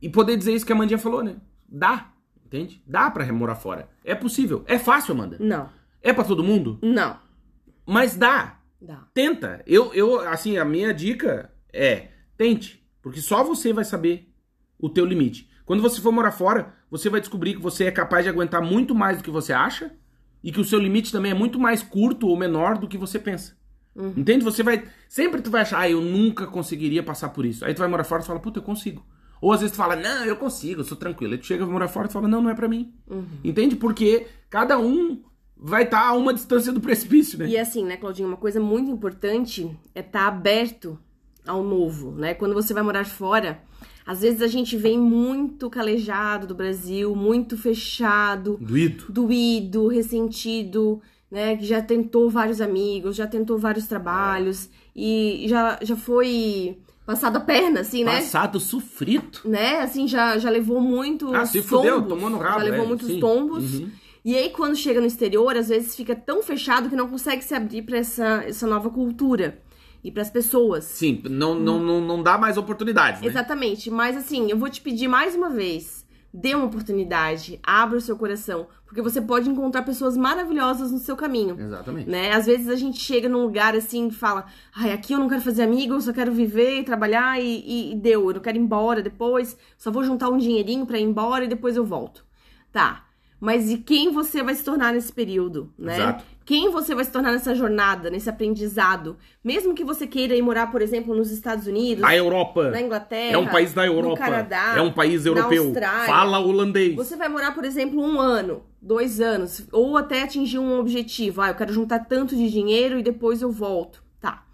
Speaker 1: e poder dizer isso que a Amandinha falou, né? Dá, entende? Dá pra morar fora. É possível. É fácil, Amanda.
Speaker 2: Não,
Speaker 1: É pra todo mundo,
Speaker 2: não.
Speaker 1: mas dá.
Speaker 2: Dá.
Speaker 1: Tenta. Eu, eu, assim, a minha dica é tente, porque só você vai saber o teu limite. Quando você for morar fora, você vai descobrir que você é capaz de aguentar muito mais do que você acha e que o seu limite também é muito mais curto ou menor do que você pensa.
Speaker 2: Uhum.
Speaker 1: Entende? Você vai. Sempre tu vai achar, ah, eu nunca conseguiria passar por isso. Aí tu vai morar fora e fala, puta, eu consigo. Ou às vezes tu fala, não, eu consigo, eu sou tranquilo. Aí tu chega, vai morar fora e fala, não, não é pra mim.
Speaker 2: Uhum.
Speaker 1: Entende? Porque cada um vai estar a uma distância do precipício, né?
Speaker 2: E assim, né, Claudinha, uma coisa muito importante é estar aberto ao novo, né? Quando você vai morar fora, às vezes a gente vem muito calejado do Brasil, muito fechado,
Speaker 1: Doído.
Speaker 2: doído, ressentido, né? Que já tentou vários amigos, já tentou vários trabalhos e já, já foi passado a perna, assim, né?
Speaker 1: Passado sofrido.
Speaker 2: Né? Assim, já, já levou muito
Speaker 1: Ah, se fudeu, tomou no rabo,
Speaker 2: Já levou
Speaker 1: é,
Speaker 2: muitos
Speaker 1: sim.
Speaker 2: tombos.
Speaker 1: Uhum.
Speaker 2: E aí, quando chega no exterior, às vezes fica tão fechado que não consegue se abrir pra essa, essa nova cultura e pras pessoas.
Speaker 1: Sim, não, não, não, não dá mais oportunidades, né?
Speaker 2: Exatamente. Mas assim, eu vou te pedir mais uma vez: dê uma oportunidade, abra o seu coração, porque você pode encontrar pessoas maravilhosas no seu caminho.
Speaker 1: Exatamente.
Speaker 2: Né? Às vezes a gente chega num lugar assim e fala: ai, aqui eu não quero fazer amigo, eu só quero viver e trabalhar e, e- e deu, eu não quero ir embora depois, só vou juntar um dinheirinho pra ir embora e depois eu volto. Tá. Mas e quem você vai se tornar nesse período, né?
Speaker 1: Exato.
Speaker 2: Quem você vai se tornar nessa jornada, nesse aprendizado? Mesmo que você queira ir morar, por exemplo, nos Estados Unidos,
Speaker 1: A Europa
Speaker 2: na Inglaterra,
Speaker 1: é um país da Europa.
Speaker 2: no Canadá,
Speaker 1: é um país
Speaker 2: na
Speaker 1: europeu. Fala holandês.
Speaker 2: Você vai morar, por exemplo, um ano, dois anos, ou até atingir um objetivo. Ah, eu quero juntar tanto de dinheiro e depois eu volto. Tá.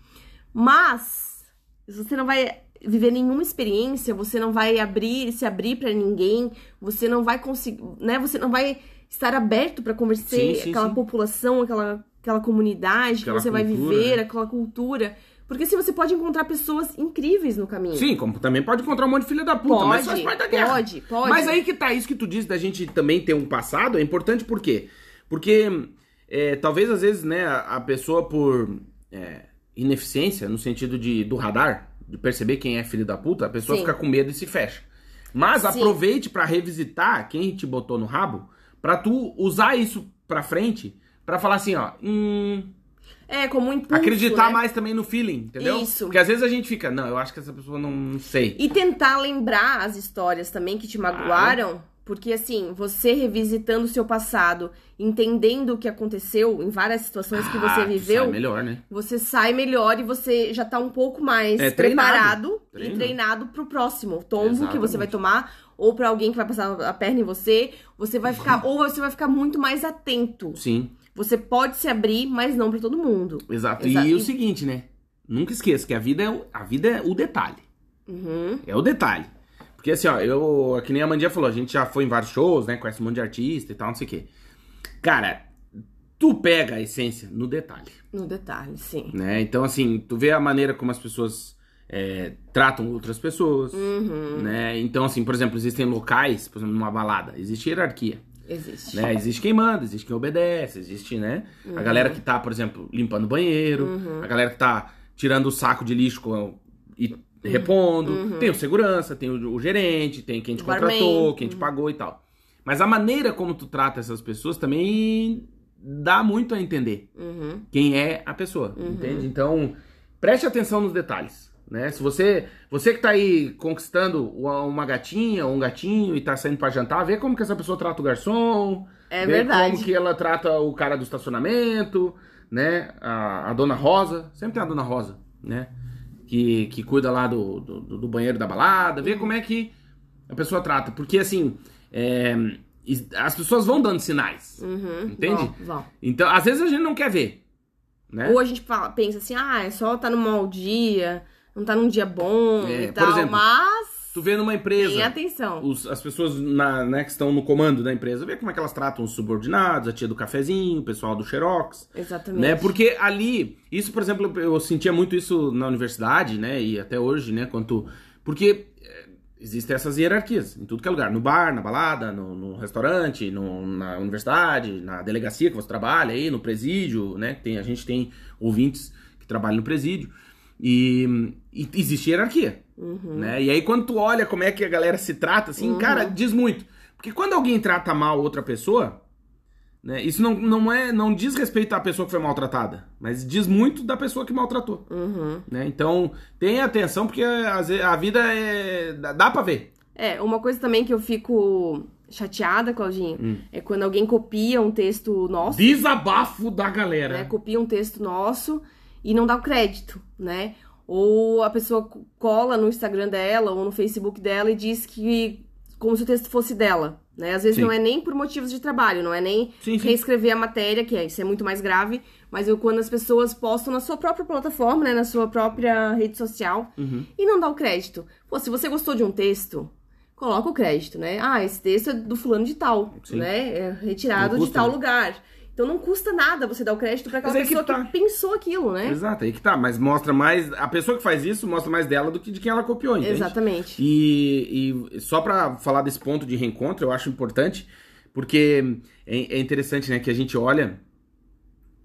Speaker 2: Mas, você não vai viver nenhuma experiência, você não vai abrir, se abrir pra ninguém, você não vai conseguir, né? Você não vai estar aberto pra conversar
Speaker 1: Sim, sim,
Speaker 2: aquela
Speaker 1: sim.
Speaker 2: população, aquela, aquela comunidade
Speaker 1: Aquela
Speaker 2: que você vai
Speaker 1: cultura,
Speaker 2: viver,
Speaker 1: né?
Speaker 2: aquela cultura. Porque se você pode encontrar pessoas incríveis no caminho.
Speaker 1: Sim, como também pode encontrar um monte de filha da puta, mas
Speaker 2: Pode,
Speaker 1: faz parte da guerra.
Speaker 2: pode, pode.
Speaker 1: Mas aí que tá, isso que tu disse da gente também ter um passado é importante por quê? Porque é, talvez às vezes, né, a pessoa por é, ineficiência, no sentido de, do radar, de perceber quem é filho da puta, a pessoa
Speaker 2: Sim.
Speaker 1: fica com medo e se fecha. Mas
Speaker 2: Sim.
Speaker 1: aproveite pra revisitar quem te botou no rabo, pra tu usar isso pra frente, pra falar assim, ó, hum,
Speaker 2: É, como um impulso,
Speaker 1: acreditar
Speaker 2: né?
Speaker 1: mais também no feeling, entendeu?
Speaker 2: Isso.
Speaker 1: Porque às vezes a gente fica, não, eu acho que essa pessoa não, não sei.
Speaker 2: E tentar lembrar as histórias também que te magoaram, porque assim, você revisitando o seu passado, entendendo o que aconteceu em várias situações que
Speaker 1: Ah,
Speaker 2: você
Speaker 1: tu
Speaker 2: viveu,
Speaker 1: sai melhor, né?
Speaker 2: você sai melhor e você já tá um pouco mais
Speaker 1: É, treinado.
Speaker 2: preparado e
Speaker 1: Treino.
Speaker 2: treinado pro próximo tombo que você
Speaker 1: Exatamente.
Speaker 2: vai tomar, ou pra alguém que vai passar a perna em você, você vai ficar, ou você vai ficar muito mais atento.
Speaker 1: Sim,
Speaker 2: Você pode se abrir, mas não pra todo mundo.
Speaker 1: exato.
Speaker 2: Exato.
Speaker 1: E o seguinte, né? Nunca esqueça que a vida é o, a vida é o detalhe.
Speaker 2: Uhum.
Speaker 1: É o detalhe. Porque assim, ó, eu, que nem a Mandia falou, a gente já foi em vários shows, né? Conhece um monte de artista e tal, não sei o quê. Cara, tu pega a essência no detalhe,
Speaker 2: No detalhe, sim.
Speaker 1: né? Então, assim, tu vê a maneira como as pessoas é, tratam outras pessoas,
Speaker 2: Uhum.
Speaker 1: né? Então, assim, por exemplo, existem locais, por exemplo, numa balada, existe hierarquia.
Speaker 2: Existe.
Speaker 1: né? Existe quem manda, existe quem obedece, existe, né? A galera que tá, por exemplo, limpando o banheiro, a galera que tá tirando o saco de lixo com- e repondo, tem o segurança, tem o, o gerente, tem quem te contratou,
Speaker 2: barman.
Speaker 1: quem te pagou e tal. Mas a maneira como tu trata essas pessoas também dá muito a entender
Speaker 2: Uhum.
Speaker 1: quem é a pessoa, entende? Então, preste atenção nos detalhes, né? Se você, você que tá aí conquistando uma gatinha ou um gatinho e tá saindo pra jantar, vê como que essa pessoa trata o garçom,
Speaker 2: É
Speaker 1: vê
Speaker 2: verdade.
Speaker 1: como que ela trata o cara do estacionamento, né? A, a dona Rosa, sempre tem a dona Rosa, né? Que, que cuida lá do, do, do banheiro da balada, vê como é que a pessoa trata, porque assim, é, as pessoas vão dando sinais,
Speaker 2: Uhum.
Speaker 1: entende?
Speaker 2: Vão, vão.
Speaker 1: Então, às vezes a gente não quer ver, né?
Speaker 2: Ou a gente fala- pensa assim, ah, é só tá num mau dia, não tá num dia bom
Speaker 1: É,
Speaker 2: e tal,
Speaker 1: exemplo,
Speaker 2: mas
Speaker 1: Tu vê numa empresa,
Speaker 2: atenção.
Speaker 1: os- as pessoas na- né, que estão no comando da empresa, vê como é que elas tratam os subordinados, a tia do cafezinho, o pessoal do Xerox,
Speaker 2: Exatamente.
Speaker 1: né? Porque ali, isso, por exemplo, eu sentia muito isso na universidade, né? E até hoje, né? Quanto, porque é, existem essas hierarquias em tudo que é lugar, no bar, na balada, no, no restaurante, no- na universidade, na delegacia que você trabalha aí, no presídio, né? Tem, a gente tem ouvintes que trabalham no presídio e, e existe hierarquia, né? E aí quando tu olha como é que a galera se trata, assim, cara, diz muito. Porque quando alguém trata mal outra pessoa, né? Isso não, não é não diz respeito à pessoa que foi maltratada, mas diz muito da pessoa que maltratou,
Speaker 2: Uhum.
Speaker 1: né? Então, tenha atenção porque vezes, a vida é dá, para ver.
Speaker 2: É, uma coisa também que eu fico chateada, Claudinho,
Speaker 1: Hum.
Speaker 2: é quando alguém copia um texto nosso,
Speaker 1: Desabafo da galera.
Speaker 2: né? Copia um texto nosso e não dá o crédito, né? Ou a pessoa co- cola no Instagram dela ou no Facebook dela e diz que como se o texto fosse dela, né? Às vezes
Speaker 1: Sim.
Speaker 2: não é nem por motivos de trabalho, não é nem
Speaker 1: Sim, sim.
Speaker 2: reescrever a matéria, que é, isso é muito mais grave, mas eu, quando as pessoas postam na sua própria plataforma, né, na sua própria rede social
Speaker 1: Uhum.
Speaker 2: e não dá o crédito. Pô, se você gostou de um texto, coloca o crédito, né? Ah, esse texto é do fulano de tal, né? É retirado de tal
Speaker 1: né?
Speaker 2: lugar. Então não custa nada você dar o crédito pra aquela
Speaker 1: Mas que
Speaker 2: pessoa que,
Speaker 1: tá.
Speaker 2: pensou aquilo, né?
Speaker 1: Exato, aí que tá. Mas mostra mais. A pessoa que faz isso mostra mais dela do que de quem ela copiou, entende?
Speaker 2: Exatamente.
Speaker 1: E, e só pra falar desse ponto de reencontro, eu acho importante, porque é, é interessante, né, que a gente olha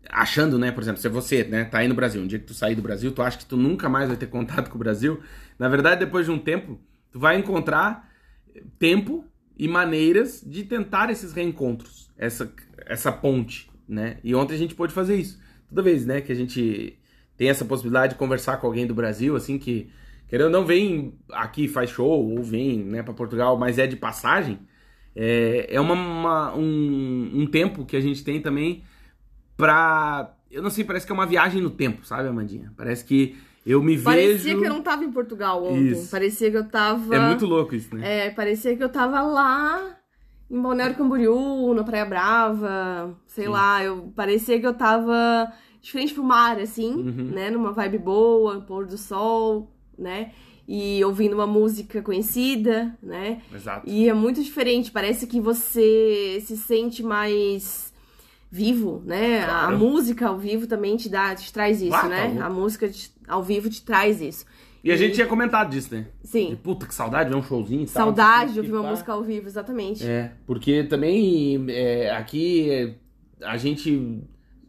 Speaker 1: achando, né, por exemplo, se você, né, tá aí no Brasil, um dia que tu sair do Brasil, tu acha que tu nunca mais vai ter contato com o Brasil. Na verdade, depois de um tempo, tu vai encontrar tempo e maneiras de tentar esses reencontros, essa, essa ponte, né? E ontem a gente pôde fazer isso. Toda vez, né, que a gente tem essa possibilidade de conversar com alguém do Brasil, assim, que, querendo ou não, vem aqui, faz show, ou vem, né, pra Portugal, mas é de passagem, é, é uma, uma- um, um tempo que a gente tem também pra... Eu não sei, parece que é uma viagem no tempo, sabe, Amandinha? Parece que eu me
Speaker 2: Parecia
Speaker 1: vejo...
Speaker 2: que eu não tava em Portugal ontem.
Speaker 1: Isso.
Speaker 2: Parecia que eu tava.
Speaker 1: É muito louco isso, né?
Speaker 2: É, parecia que eu tava lá em Balneário Camboriú, na Praia Brava, sei
Speaker 1: Sim.
Speaker 2: lá, eu parecia que eu tava de frente pro mar, assim,
Speaker 1: Uhum.
Speaker 2: né? Numa vibe boa, pôr do sol, né? E ouvindo uma música conhecida, né?
Speaker 1: Exato.
Speaker 2: E é muito diferente, parece que você se sente mais vivo, né? A
Speaker 1: Claro.
Speaker 2: música ao vivo também te dá, te traz isso,
Speaker 1: tá
Speaker 2: né?
Speaker 1: louco.
Speaker 2: A música te- ao vivo te traz isso.
Speaker 1: E a gente tinha comentado disso, né? De,
Speaker 2: Sim.
Speaker 1: puta, que saudade, ver um showzinho e tal.
Speaker 2: Saudade de ouvir uma música ao vivo, exatamente.
Speaker 1: É, porque também é, aqui é, a gente.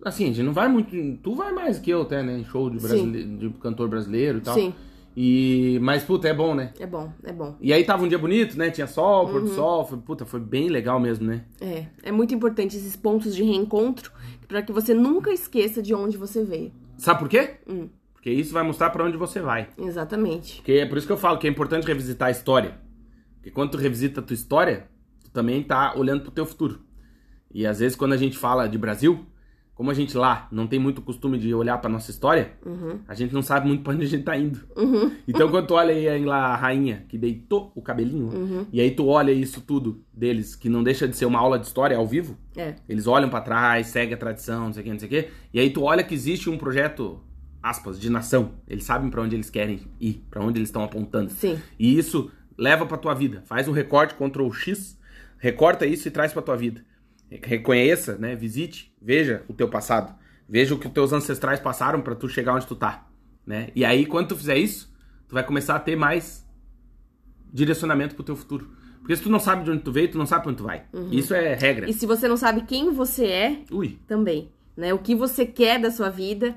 Speaker 1: Assim, a gente não vai muito. Tu vai mais que eu até, né? Em show de, brasile... de cantor brasileiro e tal.
Speaker 2: Sim,
Speaker 1: E, mas, puta, é bom, né?
Speaker 2: é bom, é bom.
Speaker 1: E aí tava um dia bonito, né? Tinha sol, pôr do
Speaker 2: Uhum.
Speaker 1: sol. Foi, puta, foi bem legal mesmo, né?
Speaker 2: É, é muito importante esses pontos de reencontro para que você nunca esqueça de onde você veio.
Speaker 1: Sabe por quê?
Speaker 2: Hum.
Speaker 1: Porque isso vai mostrar pra onde você vai.
Speaker 2: Exatamente.
Speaker 1: Porque é por isso que eu falo que é importante revisitar a história. Porque quando tu revisita a tua história, tu também tá olhando pro teu futuro. E às vezes quando a gente fala de Brasil, como a gente lá não tem muito costume de olhar pra nossa história,
Speaker 2: Uhum.
Speaker 1: a gente não sabe muito pra onde a gente tá indo.
Speaker 2: Uhum.
Speaker 1: Então quando tu olha aí lá a rainha que deitou o cabelinho,
Speaker 2: Uhum.
Speaker 1: e aí tu olha isso tudo deles, que não deixa de ser uma aula de história ao vivo,
Speaker 2: É.
Speaker 1: eles olham pra trás, segue a tradição, não sei o que, não sei o que. E aí tu olha que existe um projeto, aspas, de nação. Eles sabem pra onde eles querem ir, pra onde eles estão apontando.
Speaker 2: Sim.
Speaker 1: E isso leva pra tua vida. Faz um recorte, Ctrl X, recorta isso e traz pra tua vida. Reconheça, né? Visite, veja o teu passado. Veja o que os teus ancestrais passaram pra tu chegar onde tu tá, né? E aí quando tu fizer isso, tu vai começar a ter mais direcionamento pro teu futuro. Porque se tu não sabe de onde tu veio, tu não sabe pra onde tu vai. Isso é regra.
Speaker 2: E se você não sabe quem você é,
Speaker 1: Ui.
Speaker 2: também, né? O que você quer da sua vida,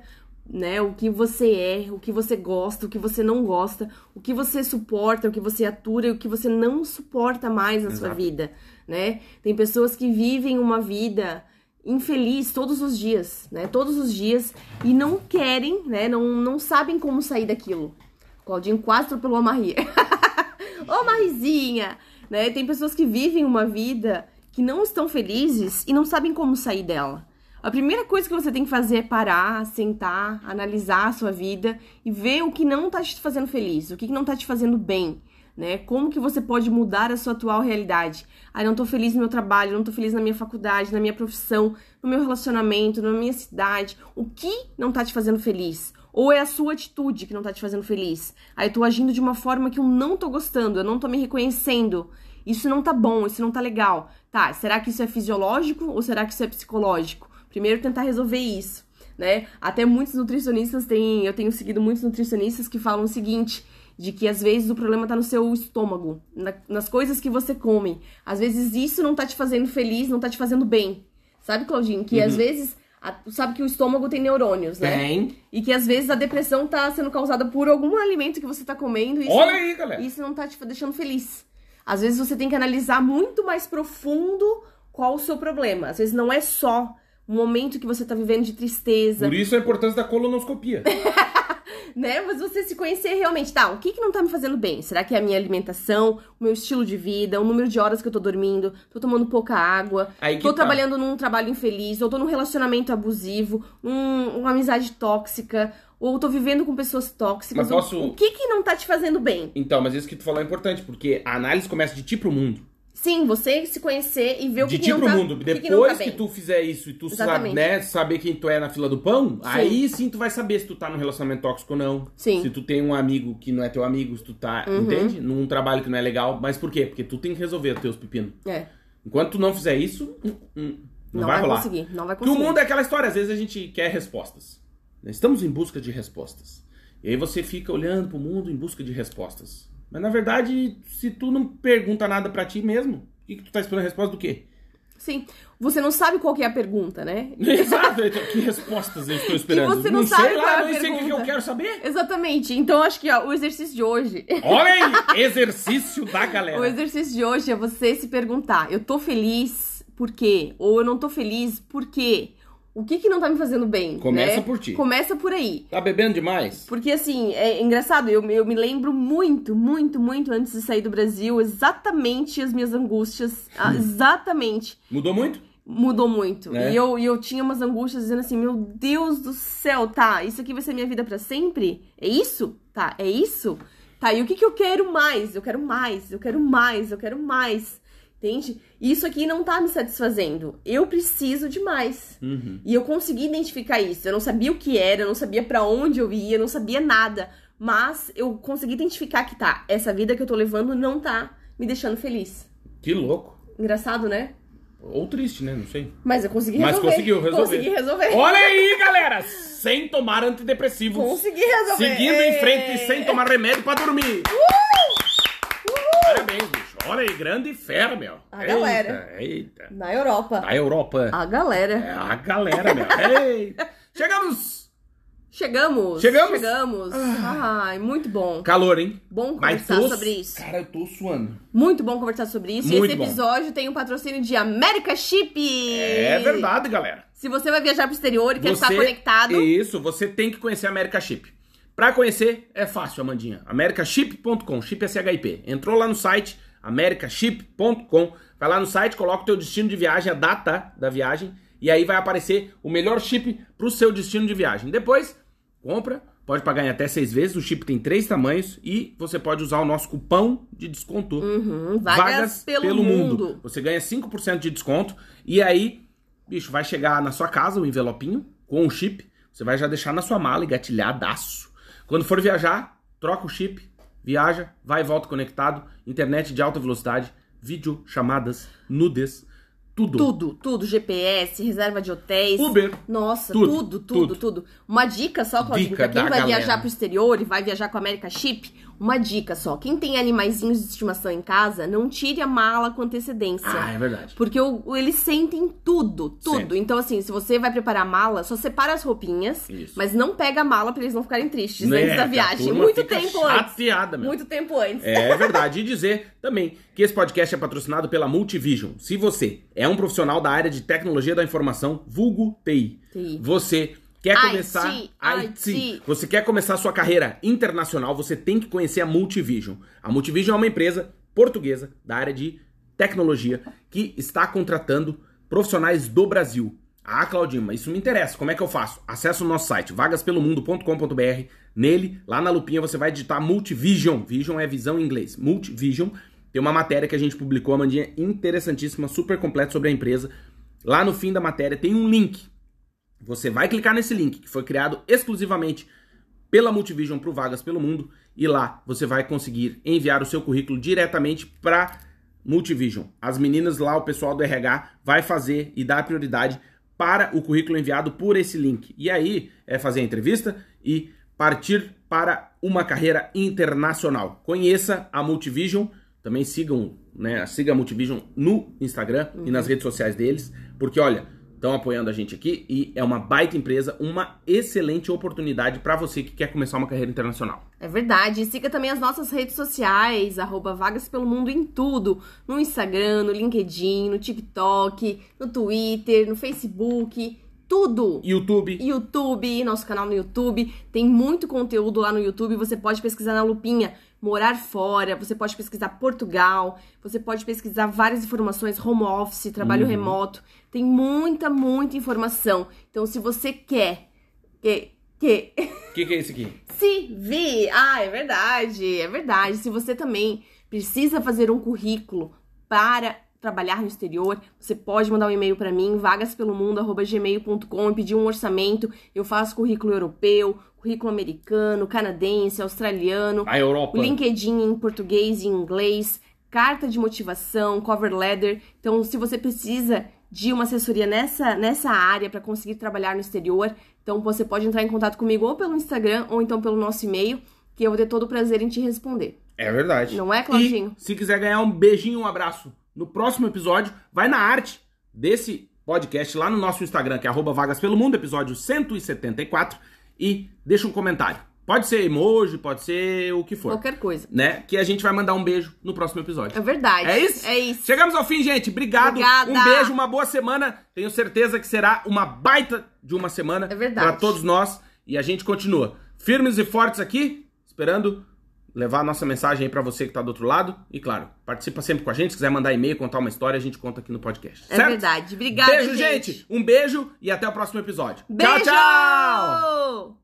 Speaker 2: né? O que você é, o que você gosta, o que você não gosta, o que você suporta, o que você atura e o que você não suporta mais na sua
Speaker 1: Exato.
Speaker 2: vida, né? Tem pessoas que vivem uma vida infeliz todos os dias, né? Todos os dias e não querem, né? Não, não sabem como sair daquilo. Claudinho quase atropelou a Maria. Ô, Marizinha! Né? Tem pessoas que vivem uma vida que não estão felizes e não sabem como sair dela. A primeira coisa que você tem que fazer é parar, sentar, analisar a sua vida e ver o que não tá te fazendo feliz, o que não tá te fazendo bem, né? Como que você pode mudar a sua atual realidade? Ah, não tô feliz no meu trabalho, não tô feliz na minha faculdade, na minha profissão, no meu relacionamento, na minha cidade. O que não tá te fazendo feliz? Ou é a sua atitude que não tá te fazendo feliz? Aí eu tô agindo de uma forma que eu não tô gostando, eu não tô me reconhecendo. Isso não tá bom, isso não tá legal. Tá, será que isso é fisiológico ou será que isso é psicológico? Primeiro tentar resolver isso, né? Até muitos nutricionistas têm, eu tenho seguido muitos nutricionistas que falam o seguinte, de que às vezes o problema tá no seu estômago, na- nas coisas que você come. Às vezes isso não tá te fazendo feliz, não tá te fazendo bem. Sabe, Claudinho? Que às vezes, sabe que o estômago tem neurônios, né?
Speaker 1: Tem.
Speaker 2: E que às vezes a depressão tá sendo causada por algum alimento que você tá comendo e isso,
Speaker 1: Olha aí, galera.
Speaker 2: isso não tá te deixando feliz. Às vezes você tem que analisar muito mais profundo qual o seu problema. Às vezes não é só um momento que você tá vivendo de tristeza,
Speaker 1: Por isso a importância da colonoscopia.
Speaker 2: né? Mas você se conhecer realmente, tá, o que que não tá me fazendo bem? Será que é a minha alimentação, o meu estilo de vida, o número de horas que eu tô dormindo, tô tomando pouca água, tô
Speaker 1: tá.
Speaker 2: trabalhando num trabalho infeliz, ou tô num relacionamento abusivo, num, uma amizade tóxica, ou tô vivendo com pessoas tóxicas.
Speaker 1: Mas
Speaker 2: O-
Speaker 1: posso-
Speaker 2: O, que que não tá te fazendo bem?
Speaker 1: Então, mas isso que tu falou é importante, porque a análise começa de ti pro mundo.
Speaker 2: Sim, você se conhecer e ver o
Speaker 1: de
Speaker 2: que,
Speaker 1: ti
Speaker 2: que não
Speaker 1: pro
Speaker 2: tá,
Speaker 1: mundo.
Speaker 2: o que que
Speaker 1: Depois
Speaker 2: não tá
Speaker 1: que, tu fizer isso e tu sabe, né, saber quem tu é na fila do pão, aí sim tu vai saber se tu tá num relacionamento tóxico ou não.
Speaker 2: Sim. Uhum.
Speaker 1: Se tu tem um amigo que não é teu amigo, se tu tá, entende? Num trabalho que não é legal. Mas por quê? Porque tu tem que resolver os teus pepinos.
Speaker 2: É,
Speaker 1: Enquanto tu não fizer isso, hum, hum, não,
Speaker 2: não,
Speaker 1: vai,
Speaker 2: vai, conseguir, não vai
Speaker 1: Porque o
Speaker 2: conseguir.
Speaker 1: mundo é aquela história, às vezes a gente quer respostas. Estamos em busca de respostas. E aí você fica olhando pro mundo em busca de respostas. Mas na verdade, se tu não pergunta nada pra ti mesmo, o que, que tu tá esperando a resposta do quê?
Speaker 2: Sim, você não sabe qual que é a pergunta, né?
Speaker 1: Exato, então, que respostas eu estou esperando?
Speaker 2: você não sabe
Speaker 1: sei
Speaker 2: qual é
Speaker 1: lá,
Speaker 2: a
Speaker 1: não sei o que que eu
Speaker 2: pergunta.
Speaker 1: quero saber.
Speaker 2: Exatamente. Então acho que ó, o exercício de hoje
Speaker 1: Olha aí, exercício da galera.
Speaker 2: O exercício de hoje é você se perguntar: eu tô feliz por quê? Ou eu não tô feliz por quê? O que que não tá me fazendo bem?
Speaker 1: Começa
Speaker 2: né?
Speaker 1: por ti.
Speaker 2: Começa por aí.
Speaker 1: Tá bebendo demais?
Speaker 2: Porque assim, é engraçado, eu, eu me lembro muito, muito, muito antes de sair do Brasil, exatamente as minhas angústias. ah, exatamente.
Speaker 1: Mudou muito?
Speaker 2: Mudou muito.
Speaker 1: É.
Speaker 2: E, eu, e eu tinha umas angústias dizendo assim: meu Deus do céu, tá, isso aqui vai ser minha vida pra sempre? É isso? Tá, é isso? Tá, e o que, que eu quero mais? Eu quero mais, eu quero mais, eu quero mais. Entende? E Isso aqui não tá me satisfazendo. Eu preciso de mais.
Speaker 1: Uhum.
Speaker 2: E eu consegui identificar isso. Eu não sabia o que era, eu não sabia pra onde eu ia, eu não sabia nada. Mas eu consegui identificar que tá, essa vida que eu tô levando não tá me deixando feliz.
Speaker 1: Que louco.
Speaker 2: Engraçado, né?
Speaker 1: Ou triste, né? Não sei.
Speaker 2: Mas eu consegui
Speaker 1: Mas
Speaker 2: resolver.
Speaker 1: conseguiu resolver.
Speaker 2: Consegui resolver.
Speaker 1: Olha aí, galera! Sem tomar antidepressivos.
Speaker 2: Consegui resolver.
Speaker 1: Seguindo em frente sem tomar remédio pra dormir. Parabéns, bicho. Olha aí, grande fera, meu.
Speaker 2: A galera.
Speaker 1: Eita, eita.
Speaker 2: Na Europa.
Speaker 1: A Europa.
Speaker 2: A galera.
Speaker 1: É a galera, meu. Eita. Chegamos!
Speaker 2: Chegamos.
Speaker 1: Chegamos?
Speaker 2: Chegamos. Ai, muito bom.
Speaker 1: Calor, hein?
Speaker 2: Bom conversar
Speaker 1: tô-
Speaker 2: sobre isso.
Speaker 1: Cara, eu tô suando.
Speaker 2: Muito bom conversar sobre isso.
Speaker 1: Muito
Speaker 2: e esse
Speaker 1: bom.
Speaker 2: episódio tem um patrocínio de America Chip.
Speaker 1: É verdade, galera.
Speaker 2: Se você vai viajar pro exterior e quer
Speaker 1: Você-
Speaker 2: ficar conectado,
Speaker 1: Isso, você tem que conhecer a America Chip. Pra conhecer, é fácil, Amandinha. americaship.com, chip é SHIP. Entrou lá no site, americaship.com. Vai lá no site, coloca o teu destino de viagem, a data da viagem, e aí vai aparecer o melhor chip pro seu destino de viagem. Depois, compra, pode pagar em até seis vezes, o chip tem três tamanhos, e você pode usar o nosso cupom de desconto.
Speaker 2: Uhum, vagas, pelo, mundo.
Speaker 1: Você ganha 5% de desconto e aí, bicho, vai chegar na sua casa o envelopinho com o chip. Você vai já deixar na sua mala e gatilhadaço. Quando for viajar, troca o chip, viaja, vai e volta conectado, internet de alta velocidade, vídeo, chamadas, nudes, tudo.
Speaker 2: Tudo, tudo. GPS, reserva de hotéis.
Speaker 1: Uber.
Speaker 2: Nossa,
Speaker 1: Tudo,
Speaker 2: tudo, tudo, tudo, Uma dica só, Claudinho,
Speaker 1: Dica
Speaker 2: pra quem vai
Speaker 1: galera.
Speaker 2: viajar pro exterior e vai viajar com a America Chip, uma dica só. Quem tem animaizinhos de estimação em casa, não tire a mala com antecedência.
Speaker 1: Ah, é verdade.
Speaker 2: Porque o- eles sentem tudo, tudo.
Speaker 1: Sempre.
Speaker 2: Então, assim, se você vai preparar a mala, só separa as roupinhas,
Speaker 1: Isso.
Speaker 2: mas não pega a mala pra eles não ficarem tristes
Speaker 1: Né,
Speaker 2: antes da
Speaker 1: que a
Speaker 2: viagem. Muito tempo antes.
Speaker 1: chateada, meu.
Speaker 2: Muito tempo antes.
Speaker 1: É verdade. E dizer também que esse podcast é patrocinado pela Multivision. Se você é um profissional da área de tecnologia da informação, vulgo TI,
Speaker 2: TI.
Speaker 1: você quer
Speaker 2: IT,
Speaker 1: começar
Speaker 2: IT.
Speaker 1: você quer começar sua carreira internacional, você tem que conhecer a Multivision. A Multivision é uma empresa portuguesa da área de tecnologia que está contratando profissionais do Brasil. Ah, Claudinho, mas isso me interessa. Como é que eu faço? Acesse o nosso site, vagaspelomundo.com.br. Nele, lá na lupinha, você vai digitar Multivision. Vision é visão em inglês. Multivision. Tem uma matéria que a gente publicou, a Mandinha, interessantíssima, super completa sobre a empresa. Lá no fim da matéria tem um link. Você vai clicar nesse link, que foi criado exclusivamente pela Multivision para Vagas pelo Mundo, e lá você vai conseguir enviar o seu currículo diretamente para Multivision. As meninas lá, o pessoal do RH, vai fazer e dar prioridade para o currículo enviado por esse link. E aí é fazer a entrevista e partir para uma carreira internacional. Conheça a Multivision, também sigam, né, siga a Multivision no Instagram e nas redes sociais deles, porque olha, estão apoiando a gente aqui e é uma baita empresa, uma excelente oportunidade para você que quer começar uma carreira internacional.
Speaker 2: É verdade. E siga também as nossas redes sociais, arroba Vagas Pelo Mundo em tudo. No Instagram, no LinkedIn, no TikTok, no Twitter, no Facebook, tudo.
Speaker 1: YouTube,
Speaker 2: YouTube, nosso canal no YouTube. Tem muito conteúdo lá no YouTube. Você pode pesquisar na lupinha morar fora, você pode pesquisar Portugal, você pode pesquisar várias informações, home office, trabalho
Speaker 1: Uhum.
Speaker 2: remoto. Tem muita, muita informação. Então, se você quer que, que
Speaker 1: o que, que é isso aqui?
Speaker 2: se vir, ah, é verdade, é verdade. Se você também precisa fazer um currículo para trabalhar no exterior, você pode mandar um e-mail para mim, vagaspelomundo@gmail.com e pedir um orçamento. Eu faço currículo europeu, currículo americano, canadense, australiano,
Speaker 1: A Europa.
Speaker 2: LinkedIn em português e inglês, carta de motivação, cover letter. Então, se você precisa de uma assessoria nessa, nessa área para conseguir trabalhar no exterior, então você pode entrar em contato comigo ou pelo Instagram ou então pelo nosso e-mail, que eu vou ter todo o prazer em te responder.
Speaker 1: É verdade.
Speaker 2: Não é, Claudinho?
Speaker 1: E se quiser ganhar um beijinho, um abraço no próximo episódio, vai na arte desse podcast lá no nosso Instagram, que é arroba Vagas Pelo Mundo, episódio 174, e deixa um comentário. Pode ser emoji, pode ser o que for.
Speaker 2: Qualquer coisa.
Speaker 1: Né? Que a gente vai mandar um beijo no próximo episódio.
Speaker 2: É verdade.
Speaker 1: É isso?
Speaker 2: É isso.
Speaker 1: Chegamos ao fim, gente. Obrigado.
Speaker 2: Obrigada.
Speaker 1: Um beijo, uma boa semana. Tenho certeza que será uma baita de uma semana
Speaker 2: É verdade.
Speaker 1: para todos nós. E a gente continua firmes e fortes aqui, esperando levar a nossa mensagem aí para você que tá do outro lado. E claro, participa sempre com a gente. Se quiser mandar e-mail, contar uma história, a gente conta aqui no podcast.
Speaker 2: É
Speaker 1: certo?
Speaker 2: verdade. Obrigada,
Speaker 1: Beijo, gente. Um beijo e até o próximo episódio.
Speaker 2: Beijo!
Speaker 1: Tchau, tchau!